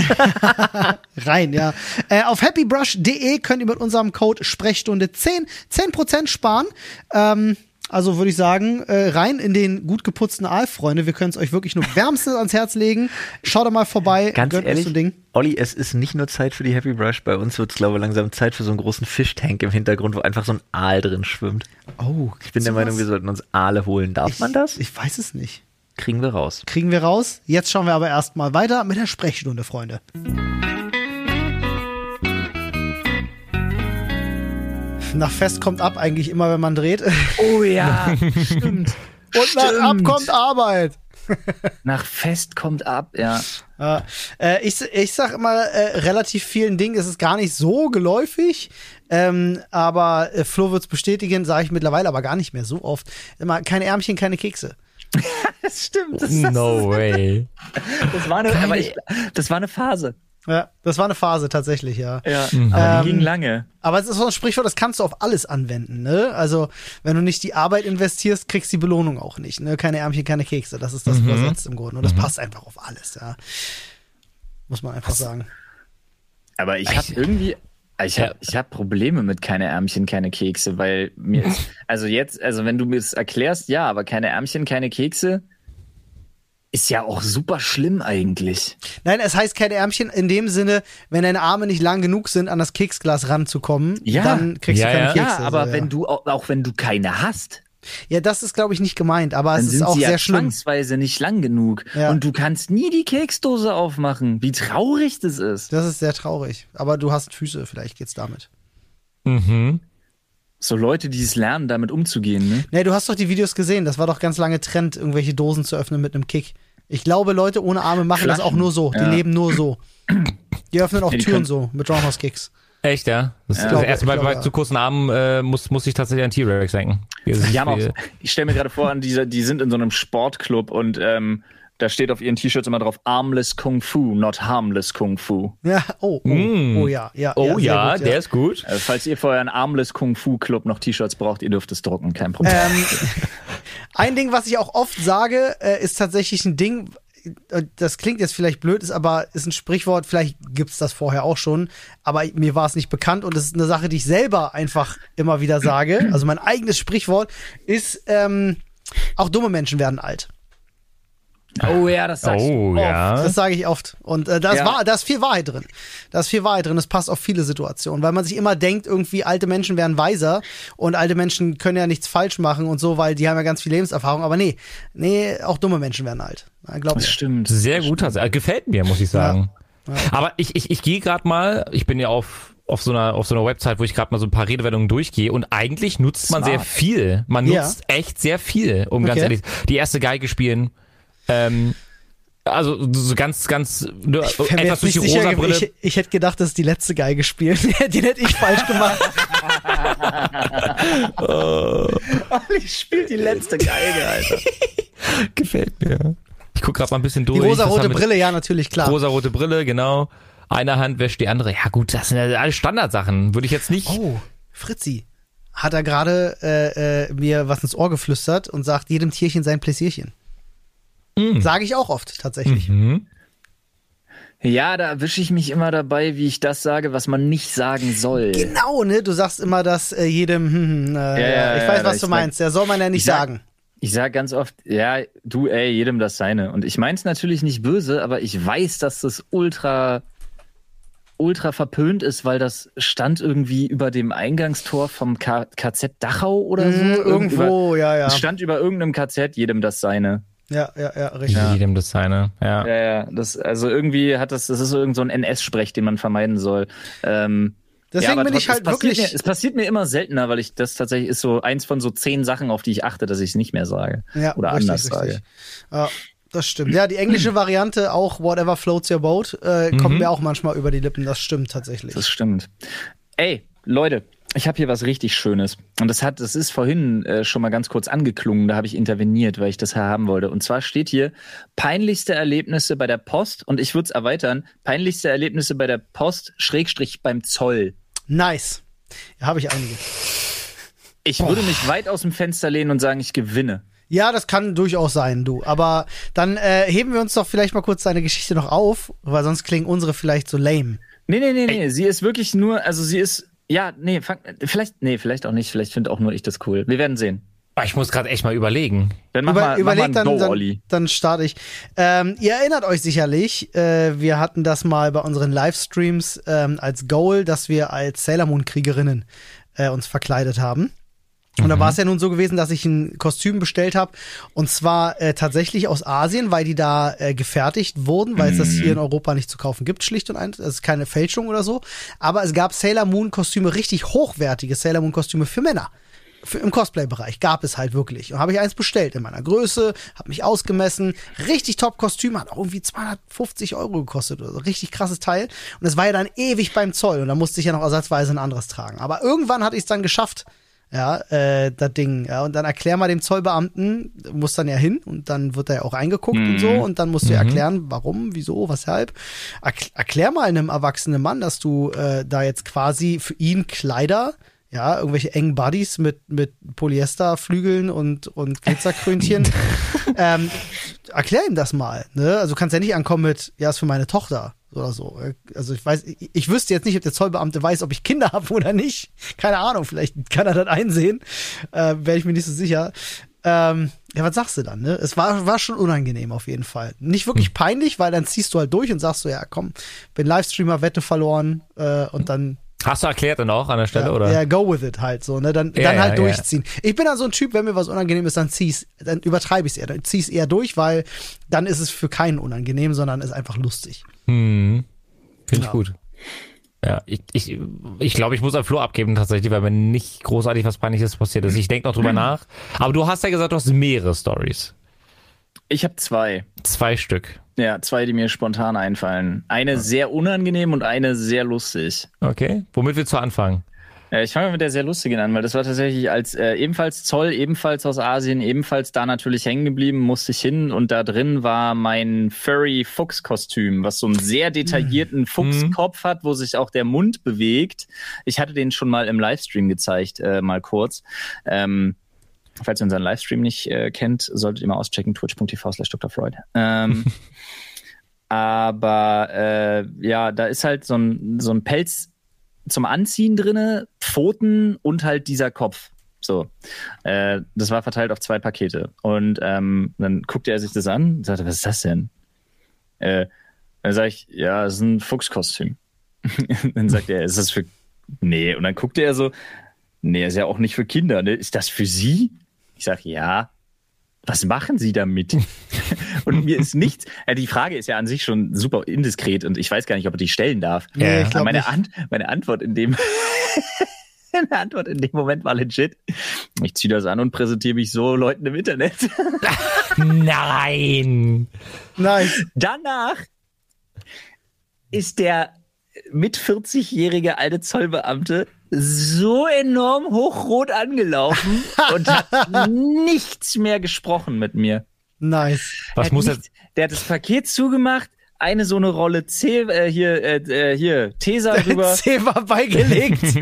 <laughs> rein, ja. Äh, auf happybrush.de könnt ihr mit unserem Code Sprechstunde 10 10% sparen. Ähm, also würde ich sagen, äh, rein in den gut geputzten Aal, Freunde. Wir können es euch wirklich nur wärmstens ans Herz legen. Schaut da mal vorbei. Ganz ehrlich, so Ding. Olli, es ist nicht nur Zeit für die Happy Brush. Bei uns wird es, glaube ich, langsam Zeit für so einen großen Fischtank im Hintergrund, wo einfach so ein Aal drin schwimmt. Oh, Ich bin der Meinung, wir sollten uns Aale holen. Darf man das? Ich weiß es nicht. Kriegen wir raus. Kriegen wir raus. Jetzt schauen wir aber erstmal weiter mit der Sprechstunde, Freunde. Nach Fest kommt ab eigentlich immer, wenn man dreht. Oh ja, <laughs> stimmt. Und nach ab kommt Arbeit. Nach Fest kommt ab, ja. Äh, ich, ich sag immer, äh, relativ vielen Dingen ist es gar nicht so geläufig. Ähm, aber äh, Flo wird's bestätigen, sage ich mittlerweile aber gar nicht mehr so oft. Immer keine Ärmchen, keine Kekse. Das <laughs> stimmt. Das, No way. <laughs> das, war, eine, aber ich, das war eine Phase. Ja, das war eine Phase tatsächlich, ja. Ja, aber Ähm, die ging lange. Aber es ist so ein Sprichwort, das kannst du auf alles anwenden, ne? Also, wenn du nicht die Arbeit investierst, kriegst du die Belohnung auch nicht, ne? Keine Ärmchen, keine Kekse. Das ist das übersetzt im Grunde. Und das passt einfach auf alles, ja. Muss man einfach sagen. Aber ich habe irgendwie, ich habe ich hab Probleme mit keine Ärmchen, keine Kekse, weil mir <laughs> ist, also jetzt, also wenn du mir das erklärst, ja, aber keine Ärmchen, keine Kekse, ist ja auch super schlimm eigentlich. Nein, es heißt keine Ärmchen in dem Sinne, wenn deine Arme nicht lang genug sind, an das Keksglas ranzukommen, Ja. dann kriegst Ja, du keine ja. Kekse. Ja, aber so, wenn du, auch, auch wenn du keine hast, Ja, das ist, glaube ich, nicht gemeint, aber dann es ist sind auch sie ja sehr schlimm. zwangsweise nicht lang genug. Ja. Und du kannst nie die Keksdose aufmachen. Wie traurig das ist. Das ist sehr traurig. Aber du hast Füße, vielleicht geht's damit. Mhm. So Leute, die es lernen, damit umzugehen, ne? Nee, du hast doch die Videos gesehen. Das war doch ganz lange Trend, irgendwelche Dosen zu öffnen mit einem Kick. Ich glaube, Leute ohne Arme machen das auch Flaschen. nur so. Die Ja. leben nur so. Die öffnen auch Ja, die Türen so mit Roundhouse-Kicks. Echt, ja? Das, Ja. das glaube- erste Mal ich glaube, bei ja. zu kurzen Armen äh, muss, muss ich tatsächlich an T-Rex denken. Die auch, ich stelle mir gerade vor, an dieser, die sind in so einem Sportclub und ähm, da steht auf ihren T-Shirts immer drauf Armless Kung Fu, not harmless Kung Fu. Ja, oh, oh, Mm. oh ja, ja. Oh ja, gut, der ist gut. Also, falls ihr für euren Armless Kung Fu Club noch T-Shirts braucht, ihr dürft es drucken, kein Problem. Ähm, <laughs> ein Ding, was ich auch oft sage, äh, ist tatsächlich ein Ding, äh, das klingt jetzt vielleicht blöd, ist aber ist ein Sprichwort, vielleicht gibt's das vorher auch schon, aber mir war es nicht bekannt und es ist eine Sache, die ich selber einfach immer wieder sage. Also mein eigenes Sprichwort ist, ähm, auch dumme Menschen werden alt. Oh ja, das sagst Oh du. ja. Das sage ich oft. Und äh, da, ist Ja. wahr, da ist viel Wahrheit drin. Da ist viel Wahrheit drin. Das passt auf viele Situationen, weil man sich immer denkt, irgendwie alte Menschen wären weiser und alte Menschen können ja nichts falsch machen und so, weil die haben ja ganz viel Lebenserfahrung. Aber nee, nee, auch dumme Menschen werden alt. Ja, Glaub Das mir. stimmt. Sehr gut, gefällt mir, muss ich sagen. Aber ich, ich, ich gehe gerade mal, ich bin ja auf auf so einer auf so einer Website, wo ich gerade mal so ein paar Redewendungen durchgehe und eigentlich nutzt man Smart. sehr viel. Man Ja. nutzt echt sehr viel, um ganz Okay. ehrlich. Die erste Geige spielen, ähm, Also so ganz, ganz ne, Ich etwas durch die sicher rosa Brille. Ich, ich hätte gedacht, das ist die letzte Geige spielen. <laughs> Den hätte ich <laughs> falsch gemacht. <laughs> Olli spielt die letzte Geige, Alter. Gefällt mir. Ich guck gerade mal ein bisschen durch. Die rosarote Brille, ja, natürlich, klar. Rosarote Brille, genau. Eine Hand wäscht die andere. Ja gut, das sind ja alle Standardsachen. Würde ich jetzt nicht. Oh, Fritzi. Hat er gerade äh, äh, mir was ins Ohr geflüstert und sagt jedem Tierchen sein Pläsierchen. Sage ich auch oft, tatsächlich. Mhm. Ja, da erwische ich mich immer dabei, wie ich das sage, was man nicht sagen soll. Genau, ne? Du sagst immer, dass äh, jedem, hm, hm, äh, ja, ich ja, weiß, ja, was ich du meinst. Der soll man ja nicht ich sag- sagen. Ich sage ganz oft, ja, du, ey, jedem das seine. Und ich meine es natürlich nicht böse, aber ich weiß, dass das ultra, ultra verpönt ist, weil das stand irgendwie über dem Eingangstor vom K KZ Dachau oder so. Hm, Irgend- irgendwo, ja, ja. Über, es stand über irgendeinem KZ, jedem das seine. Ja, ja, ja, richtig. Jedem das seine. Ja. Ja, ja, das, also irgendwie hat das, das ist so irgend so ein NS-Sprech, den man vermeiden soll. Ähm, Deswegen ja, aber bin ich halt wirklich. Mir, es passiert mir immer seltener, weil ich das tatsächlich ist so eins von so zehn Sachen, auf die ich achte, dass ich es nicht mehr sage. ja, oder richtig, anders richtig. sage. Ja, das stimmt. Ja, die englische <clears throat> Variante, auch Whatever Floats Your Boat, äh, kommt Mhm. mir auch manchmal über die Lippen. Das stimmt tatsächlich. Das stimmt. Ey, Leute, ich habe hier was richtig Schönes. Und das hat, das ist vorhin äh, schon mal ganz kurz angeklungen, da habe ich interveniert, weil ich das haben wollte. Und zwar steht hier peinlichste Erlebnisse bei der Post und ich würde es erweitern, peinlichste Erlebnisse bei der Post, Schrägstrich beim Zoll. Nice. Ja, habe ich einige. Ich würde mich weit aus dem Fenster lehnen und sagen, ich gewinne. Ja, das kann durchaus sein, du. Aber dann äh, heben wir uns doch vielleicht mal kurz deine Geschichte noch auf, weil sonst klingen unsere vielleicht so lame. Nee, nee, nee, nee. Sie ist wirklich nur, also sie ist, ja, nee, fang, vielleicht, nee, vielleicht auch nicht. Vielleicht finde auch nur ich das cool. Wir werden sehen. Ah, Ich muss gerade echt mal überlegen. Dann mach Über, mal, mach mal dann, Go, dann, Olli. dann starte ich. Ähm, ihr erinnert euch sicherlich, äh, wir hatten das mal bei unseren Livestreams ähm, als Goal, dass wir als Sailor Moon Kriegerinnen äh, uns verkleidet haben. Und da war es ja nun so gewesen, dass ich ein Kostüm bestellt habe und zwar äh, tatsächlich aus Asien, weil die da äh, gefertigt wurden, weil es das hier in Europa nicht zu kaufen gibt, schlicht und einfach. Es ist keine Fälschung oder so. Aber es gab Sailor Moon Kostüme, richtig hochwertige Sailor Moon Kostüme für Männer. Für, Im Cosplay-Bereich gab es halt wirklich. Und habe ich eins bestellt in meiner Größe, habe mich ausgemessen. Richtig top Kostüm, hat auch irgendwie 250 Euro gekostet oder so. Richtig krasses Teil. Und es war ja dann ewig beim Zoll und da musste ich ja noch ersatzweise ein anderes tragen. Aber irgendwann hatte ich es dann geschafft, ja, äh, das Ding. Ja, und dann erklär mal dem Zollbeamten, muss dann ja hin und dann wird er ja auch eingeguckt und so und dann musst du ja erklären, warum, wieso, weshalb. Erk erklär mal einem erwachsenen Mann, dass du äh, da jetzt quasi für ihn Kleider, ja, irgendwelche engen Buddies mit, mit Polyesterflügeln und, und Glitzerkrönchen. <laughs> ähm, erklär ihm das mal, ne? Also du kannst ja nicht ankommen mit, ja, ist für meine Tochter oder so. Also ich weiß, ich, ich wüsste jetzt nicht, ob der Zollbeamte weiß, ob ich Kinder habe oder nicht. Keine Ahnung, vielleicht kann er das einsehen. Äh, Wäre ich mir nicht so sicher. Ähm, ja, was sagst du dann, ne? Es war, war schon unangenehm auf jeden Fall. Nicht wirklich peinlich, weil dann ziehst du halt durch und sagst so, ja, komm, bin Livestreamer, Wette verloren äh, und dann Hast du erklärt dann auch an der Stelle, ja, oder? Ja, go with it halt so, ne? Dann, Ja, dann halt ja. durchziehen. Ich bin dann so ein Typ, wenn mir was unangenehm ist, dann zieh's, dann übertreibe ich es eher. Dann zieh's eher durch, weil dann ist es für keinen unangenehm, sondern ist einfach lustig. Hm. Finde Ja. ich gut. Ja, ich, ich, ich glaube, ich muss ein Flo abgeben tatsächlich, weil mir nicht großartig was Peinliches passiert ist. Ich denke noch drüber <clears throat> nach. Aber du hast ja gesagt, du hast mehrere Stories. Ich habe zwei. Zwei Stück. Ja, zwei, die mir spontan einfallen. Eine sehr unangenehm und eine sehr lustig. Okay. Womit willst du anfangen? Äh, Ich fange mit der sehr lustigen an, weil das war tatsächlich als äh, ebenfalls Zoll, ebenfalls aus Asien, ebenfalls da natürlich hängen geblieben, musste ich hin und da drin war mein Furry Fuchs-Kostüm, was so einen sehr detaillierten Fuchskopf hat, wo sich auch der Mund bewegt. Ich hatte den schon mal im Livestream gezeigt, äh, mal kurz. Ähm, falls ihr unseren Livestream nicht äh, kennt, solltet ihr mal auschecken, twitch.tv slash Dr. Freud. Ähm, <laughs> aber äh, ja, da ist halt so ein, so ein Pelz zum Anziehen drinne, Pfoten und halt dieser Kopf. So, äh, das war verteilt auf zwei Pakete. Und ähm, dann guckte er sich das an und sagte, was ist das denn? Äh, dann sage ich, ja, das ist ein Fuchskostüm. <laughs> dann sagt er, ist das für... Nee, und dann guckte er so, nee, ist ja auch nicht für Kinder, ne? Ist das für Sie? Ich sage, ja. Was machen Sie damit? <laughs> und mir ist nichts, äh, die Frage ist ja an sich schon super indiskret und ich weiß gar nicht, ob er die stellen darf. Nee, ich Aber meine, nicht. An meine Antwort in dem <laughs> Seine Antwort in dem Moment war legit. Ich ziehe das an und präsentiere mich so Leuten im Internet. <laughs> Nein. Nice. Danach ist der mit 40-jährige alte Zollbeamte so enorm hochrot angelaufen <laughs> und hat nichts mehr gesprochen mit mir. Nice. Was Er muss er? nicht, Der hat das Paket zugemacht, eine so eine Rolle C, äh, hier, äh, äh, hier, Tesa <laughs> drüber. C war beigelegt. <laughs>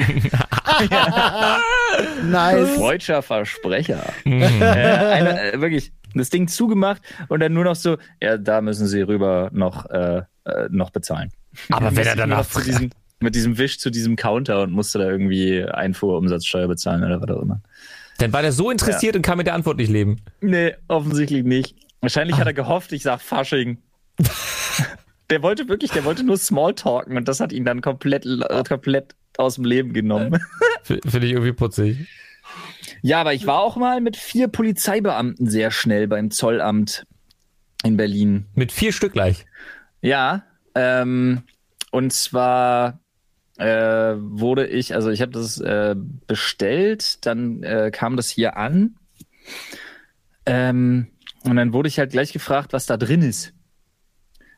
nice. Freudscher Versprecher. äh, eine, äh, wirklich, das Ding zugemacht und dann nur noch so, ja, da müssen sie rüber noch, äh, äh, noch bezahlen. Aber wenn er danach noch zu diesem, mit diesem Wisch zu diesem Counter und musste da irgendwie Einfuhrumsatzsteuer bezahlen oder was auch immer. Dann war der so interessiert und kann mit der Antwort nicht leben. Nee, offensichtlich nicht. Wahrscheinlich hat er <laughs> gehofft, ich sag Fasching. <laughs> der wollte wirklich, der wollte nur Smalltalken und das hat ihn dann komplett, äh, komplett aus dem Leben genommen. Finde ich irgendwie putzig. Ja, aber ich war auch mal mit vier Polizeibeamten sehr schnell beim Zollamt in Berlin. Mit vier Stück gleich. Ja, ähm, und zwar äh, wurde ich, also ich habe das äh, bestellt, dann äh, kam das hier an. Ähm, und dann wurde ich halt gleich gefragt, was da drin ist.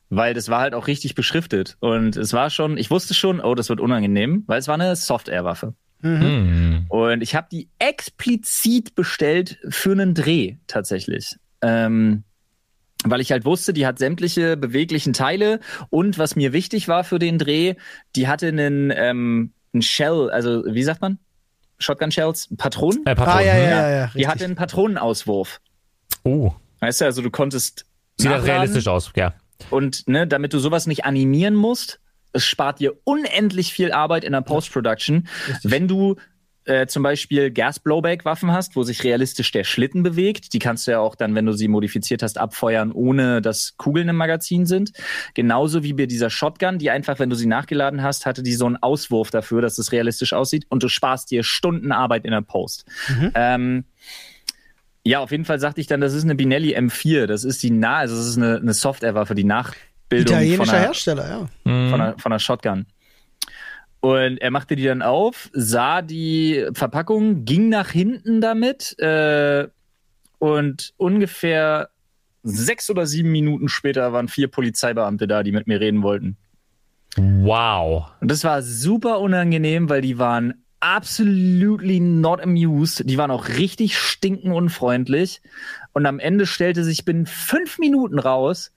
Weil das war halt auch richtig beschriftet. Und es war schon, ich wusste schon, oh, das wird unangenehm, weil es war eine Software-Waffe. Hm. Und ich habe die explizit bestellt für einen Dreh tatsächlich. Ähm, weil ich halt wusste, die hat sämtliche beweglichen Teile und was mir wichtig war für den Dreh, die hatte einen, ähm, einen Shell, also wie sagt man? Shotgun Shells? Patronen? Äh, Patron, Ah, ja, ja, ja. ja Die hatte einen Patronenauswurf. Oh, Weißt du, also du konntest sieht das nachladen realistisch aus, ja. und ne, damit du sowas nicht animieren musst, es spart dir unendlich viel Arbeit in der Post-Production, wenn du äh, zum Beispiel Gas-Blowback-Waffen hast, wo sich realistisch der Schlitten bewegt. Die kannst du ja auch dann, wenn du sie modifiziert hast, abfeuern, ohne dass Kugeln im Magazin sind. Genauso wie bei dieser Shotgun, die einfach, wenn du sie nachgeladen hast, hatte die so einen Auswurf dafür, dass es realistisch aussieht und du sparst dir Stunden Arbeit in der Post. Ähm, ja, auf jeden Fall sagte ich dann, das ist eine Binelli M4. Das ist die nah, also das ist eine, eine Software-Waffe, die Nachbildung von Italienischer einer, Hersteller, ja. von, einer, von einer Shotgun. Und er machte die dann auf, sah die Verpackung, ging nach hinten damit äh, und ungefähr sechs oder sieben Minuten später waren vier Polizeibeamte da, die mit mir reden wollten. Wow. Und das war super unangenehm, weil die waren absolutely not amused. Die waren auch richtig stinken unfreundlich. Und am Ende stellte sich binnen fünf Minuten raus,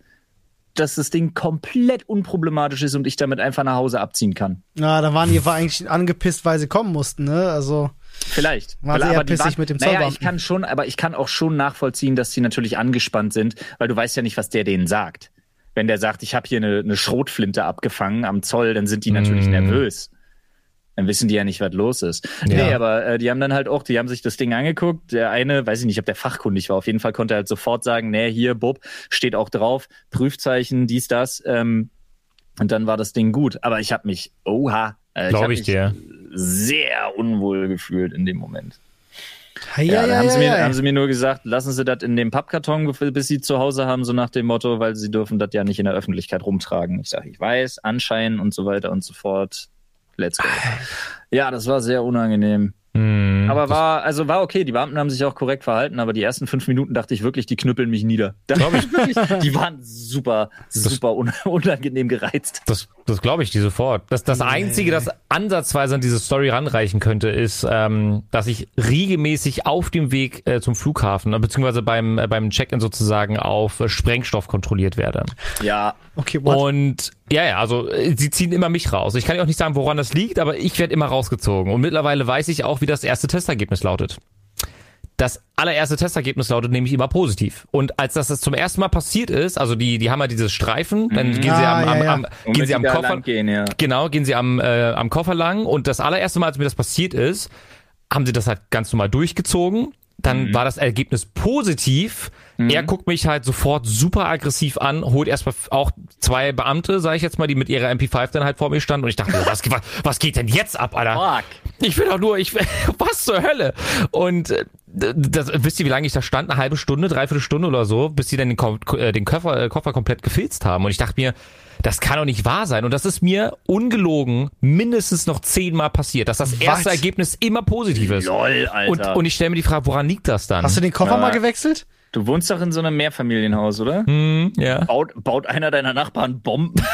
dass das Ding komplett unproblematisch ist und ich damit einfach nach Hause abziehen kann. Na, da waren die war eigentlich angepisst, weil sie kommen mussten, ne? Also, Vielleicht. Waren sie Aber pissig mit dem Naja, ich kann schon, aber ich kann auch schon nachvollziehen, dass sie natürlich angespannt sind, weil du weißt ja nicht, was der denen sagt. Wenn der sagt, ich habe hier eine, eine Schrotflinte abgefangen am Zoll, dann sind die natürlich Mm. nervös. Dann wissen die ja nicht, was los ist. Ja. Nee, aber äh, die haben dann halt auch, die haben sich das Ding angeguckt. Der eine, weiß ich nicht, ob der fachkundig war, auf jeden Fall konnte er halt sofort sagen, nee, hier, Bob, steht auch drauf, Prüfzeichen, dies, das. Ähm, und dann war das Ding gut. Aber ich habe mich, oha, äh, Glaub hab ich mich dir. sehr unwohl gefühlt in dem Moment. ja, Ja, ja, haben, sie mir, haben sie mir nur gesagt, lassen Sie das in dem Pappkarton, bis Sie zu Hause haben, so nach dem Motto, weil Sie dürfen das ja nicht in der Öffentlichkeit rumtragen. Ich sage, ich weiß, Anschein und so weiter und so fort. Let's go. Ja, das war sehr unangenehm. Hm. Aber war, also war okay, die Beamten haben sich auch korrekt verhalten, aber die ersten fünf Minuten dachte ich wirklich, die knüppeln mich nieder. <laughs> Glaub ich. <laughs> Wirklich, die waren super, super un <laughs> unangenehm gereizt. Das, das glaube ich dir sofort. Das, das Einzige, das ansatzweise an diese Story ranreichen könnte, ist, ähm, dass ich regelmäßig auf dem Weg äh, zum Flughafen, äh, beziehungsweise beim, äh, beim Check-in sozusagen auf äh, Sprengstoff kontrolliert werde. Ja, Okay, what? Und ja, ja, also äh, sie ziehen immer mich raus. Ich kann ja auch nicht sagen, woran das liegt, aber ich werde immer rausgezogen. Und mittlerweile weiß ich auch, wie das erste Testergebnis lautet. Das allererste Testergebnis lautet nämlich immer positiv. Und als das, das zum ersten Mal passiert ist, also die, die haben ja dieses Streifen, dann gehen sie Ah, am, ja, am, ja. am, gehen sie am Koffer, lang gehen, ja. Genau, gehen sie am, äh, am Koffer lang und das allererste Mal, als mir das passiert ist, haben sie das halt ganz normal durchgezogen. Dann war das Ergebnis positiv. Er guckt mich halt sofort super aggressiv an, holt erstmal auch zwei Beamte, sage ich jetzt mal, die mit ihrer MP5 dann halt vor mir standen und ich dachte, was, was, was geht denn jetzt ab, Alter? fuck. Ich will doch nur, ich <laughs> was zur Hölle? Und äh, das, wisst ihr, wie lange ich da stand? Eine halbe Stunde, dreiviertel Stunde oder so, bis sie dann den, äh, den Koffer, äh, Koffer komplett gefilzt haben. Und ich dachte mir, das kann doch nicht wahr sein. Und das ist mir ungelogen mindestens noch zehnmal passiert, dass das erste Was? Ergebnis immer positiv ist. Lol, Und, Alter. und ich stelle mir die Frage, woran liegt das dann? Hast du den Koffer Ja. mal gewechselt? du wohnst doch in so einem Mehrfamilienhaus, oder? hm, ja. Baut, baut einer deiner Nachbarn Bomben? <laughs>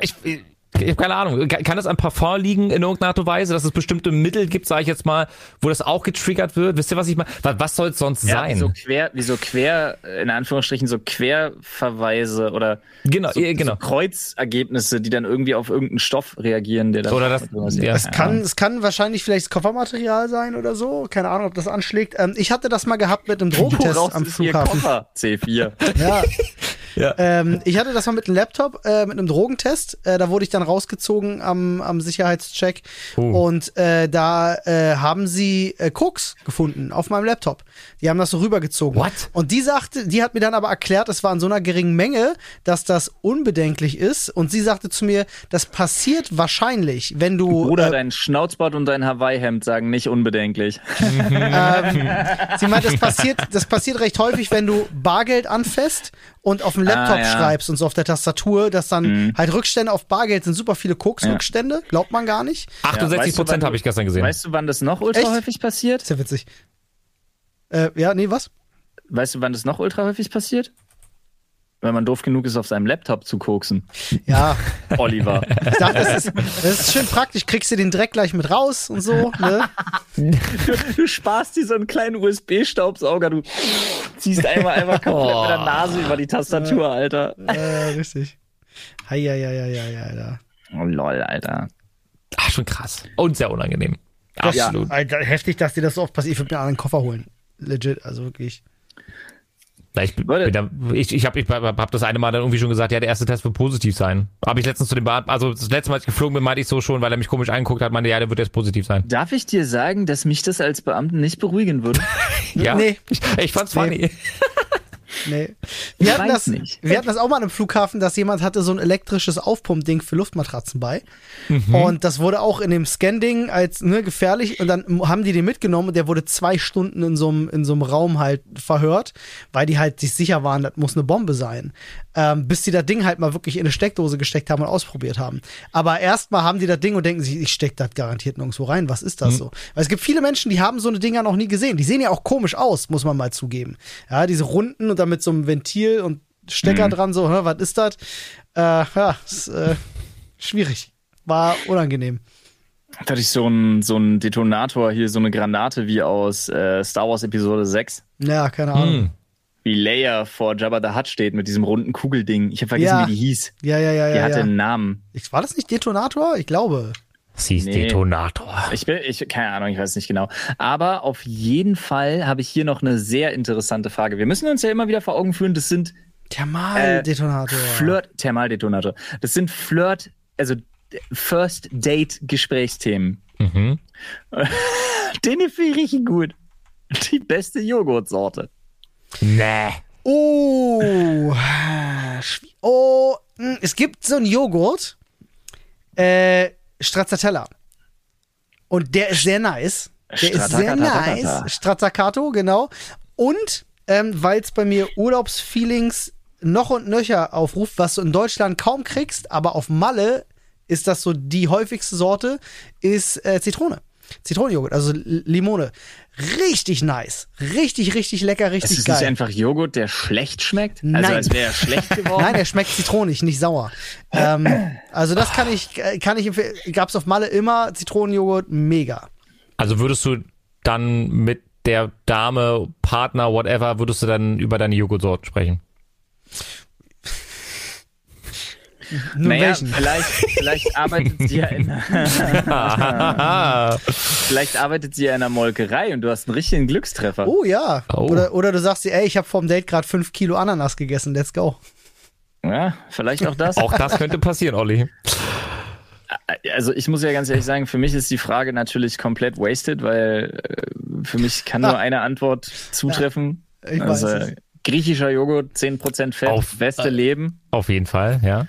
Ich, ich, ich habe keine Ahnung. Kann das an Parfum liegen in irgendeiner Art und Weise, dass es bestimmte Mittel gibt, sage ich jetzt mal, wo das auch getriggert wird? Wisst ihr, was ich meine? Was, was soll es sonst Ja, sein? wie so quer, wie so quer, in Anführungsstrichen, so Querverweise oder genau, so, äh, genau. so Kreuzergebnisse, die dann irgendwie auf irgendeinen Stoff reagieren, der da Oder das- ja. Es kann, es kann wahrscheinlich vielleicht das Koffermaterial sein oder so. Keine Ahnung, ob das anschlägt. Ähm, ich hatte das mal gehabt mit einem Drogentest am Flughafen. Koffer, C4. Ja. <laughs> Ja. Ähm, ich hatte das mal mit einem Laptop, äh, mit einem Drogentest. Äh, da wurde ich dann rausgezogen am, am Sicherheitscheck. Oh. Und äh, da äh, haben sie äh, Koks gefunden auf meinem Laptop. Die haben das so rübergezogen. What? Und die sagte, die hat mir dann aber erklärt, es war in so einer geringen Menge, dass das unbedenklich ist. Und sie sagte zu mir, das passiert wahrscheinlich, wenn du. Oder äh, dein Schnauzbart und dein Hawaii-Hemd sagen nicht unbedenklich. <laughs> ähm, sie meint, das passiert, das passiert recht häufig, wenn du Bargeld anfasst und auf dem Laptop Ah, ja. schreibst und so auf der Tastatur, dass dann halt Rückstände auf Bargeld sind super viele Koks-Rückstände, glaubt man gar nicht. 68 weißt du, wann Prozent du- habe ich gestern gesehen. Weißt du, wann das noch ultra Echt? häufig passiert? Ist ja witzig. Äh, ja, nee, was? Weißt du, wann das noch ultra häufig passiert? Wenn man doof genug ist, auf seinem Laptop zu koksen. Ja, <laughs> Oliver. ich dachte, das ist, das ist schön praktisch. Kriegst du den Dreck gleich mit raus und so, ne? du sparst dir so einen kleinen USB-Staubsauger, du ziehst einmal einmal komplett Oh. mit der Nase über die Tastatur, Alter. Äh, richtig. Hei, hei, hei, hei, hei. Oh lol, Alter. Ach, schon krass. Und sehr unangenehm. Das- Absolut. Alter, heftig, dass dir das so oft passiert. Ich würde mir einen Koffer holen. Legit, also wirklich. Ich, da, ich, ich habe ich hab das eine Mal dann irgendwie schon gesagt, ja, der erste Test wird positiv sein. Habe ich letztens zu dem Bad, also das letzte Mal, als ich geflogen bin, meinte ich so schon, weil er mich komisch angeguckt hat, meinte, ja, der wird jetzt positiv sein. Darf ich dir sagen, dass mich das als Beamten nicht beruhigen würde? <laughs> Ja, Nee. ich, ich fand's Nee. funny. <laughs> Nee. Wir hatten, weiß das, nicht. wir hatten das auch mal im Flughafen, dass jemand hatte so ein elektrisches Aufpumpding für Luftmatratzen bei. Mhm. Und das wurde auch in dem Scan-Ding als ne, gefährlich. Und dann haben die den mitgenommen und der wurde zwei Stunden in so einem in so einem Raum halt verhört, weil die halt sich sicher waren, das muss eine Bombe sein. Ähm, bis die das Ding halt mal wirklich in eine Steckdose gesteckt haben und ausprobiert haben. Aber erstmal haben die das Ding und denken sich, ich steck das garantiert nirgendwo rein. Was ist das Mhm. so? Weil es gibt viele Menschen, die haben so eine Dinger noch nie gesehen. Die sehen ja auch komisch aus, muss man mal zugeben. Ja, diese Runden und dann mit so einem Ventil und Stecker dran, so, was ist das? Äh, ja, ist äh, schwierig. War unangenehm. Da hatte ich so einen so einen Detonator hier, so eine Granate wie aus äh, Star Wars Episode 6. Ja, keine Ahnung. Hm. Wie Leia vor Jabba the Hutt steht mit diesem runden Kugelding. Ich habe vergessen, Ja. wie die hieß. Ja, ja, ja, Die ja. hatte ja. einen Namen. War das nicht Detonator? Ich glaube. Sie ist Nee. Detonator. Ich bin, ich, keine Ahnung, ich weiß nicht genau. Aber auf jeden Fall habe ich hier noch eine sehr interessante Frage. Wir müssen uns ja immer wieder vor Augen führen, das sind Thermal-Detonator. Flirt, Thermaldetonator. Das sind Flirt, also First Date Gesprächsthemen. Mhm. <laughs> Den finde ich richtig gut. Die beste Joghurtsorte. Nee. Oh, oh, mh, es gibt so einen Joghurt, äh, Stracciatella. Und der ist sehr nice. Der ist sehr nice. Stracciato, genau. Und ähm, weil es bei mir Urlaubsfeelings noch und nöcher aufruft, was du in Deutschland kaum kriegst, aber auf Malle ist das so die häufigste Sorte, ist äh, Zitrone. Zitronenjoghurt, also Limone. Richtig nice. Richtig, richtig lecker, Es richtig ist geil. nicht einfach Joghurt, der schlecht schmeckt. Nein. Also als wäre er schlecht <laughs> geworden. Nein, er schmeckt zitronig, nicht sauer. ähm, also das kann ich, äh, kann ich empfehlen. Gab's auf Malle immer Zitronenjoghurt, mega. Also würdest du dann mit der Dame, Partner, whatever, würdest du dann über deine Joghurtsorten sprechen? Nur naja, welchen? vielleicht, vielleicht arbeitet sie ja in <laughs> vielleicht arbeitet sie ja in einer Molkerei und du hast einen richtigen Glückstreffer. Oh ja. Oh. Oder, oder du sagst dir, ey, ich habe vorm Date gerade fünf Kilo Ananas gegessen, let's go. Ja, vielleicht auch das. Auch das könnte passieren, Olli. Also ich muss ja ganz ehrlich sagen, für mich ist die Frage natürlich komplett wasted, weil äh, für mich kann nur <laughs> eine Antwort zutreffen. Ich also, weiß es. griechischer Joghurt, 10% Fett, Auf- beste Leben. Auf jeden Fall, ja.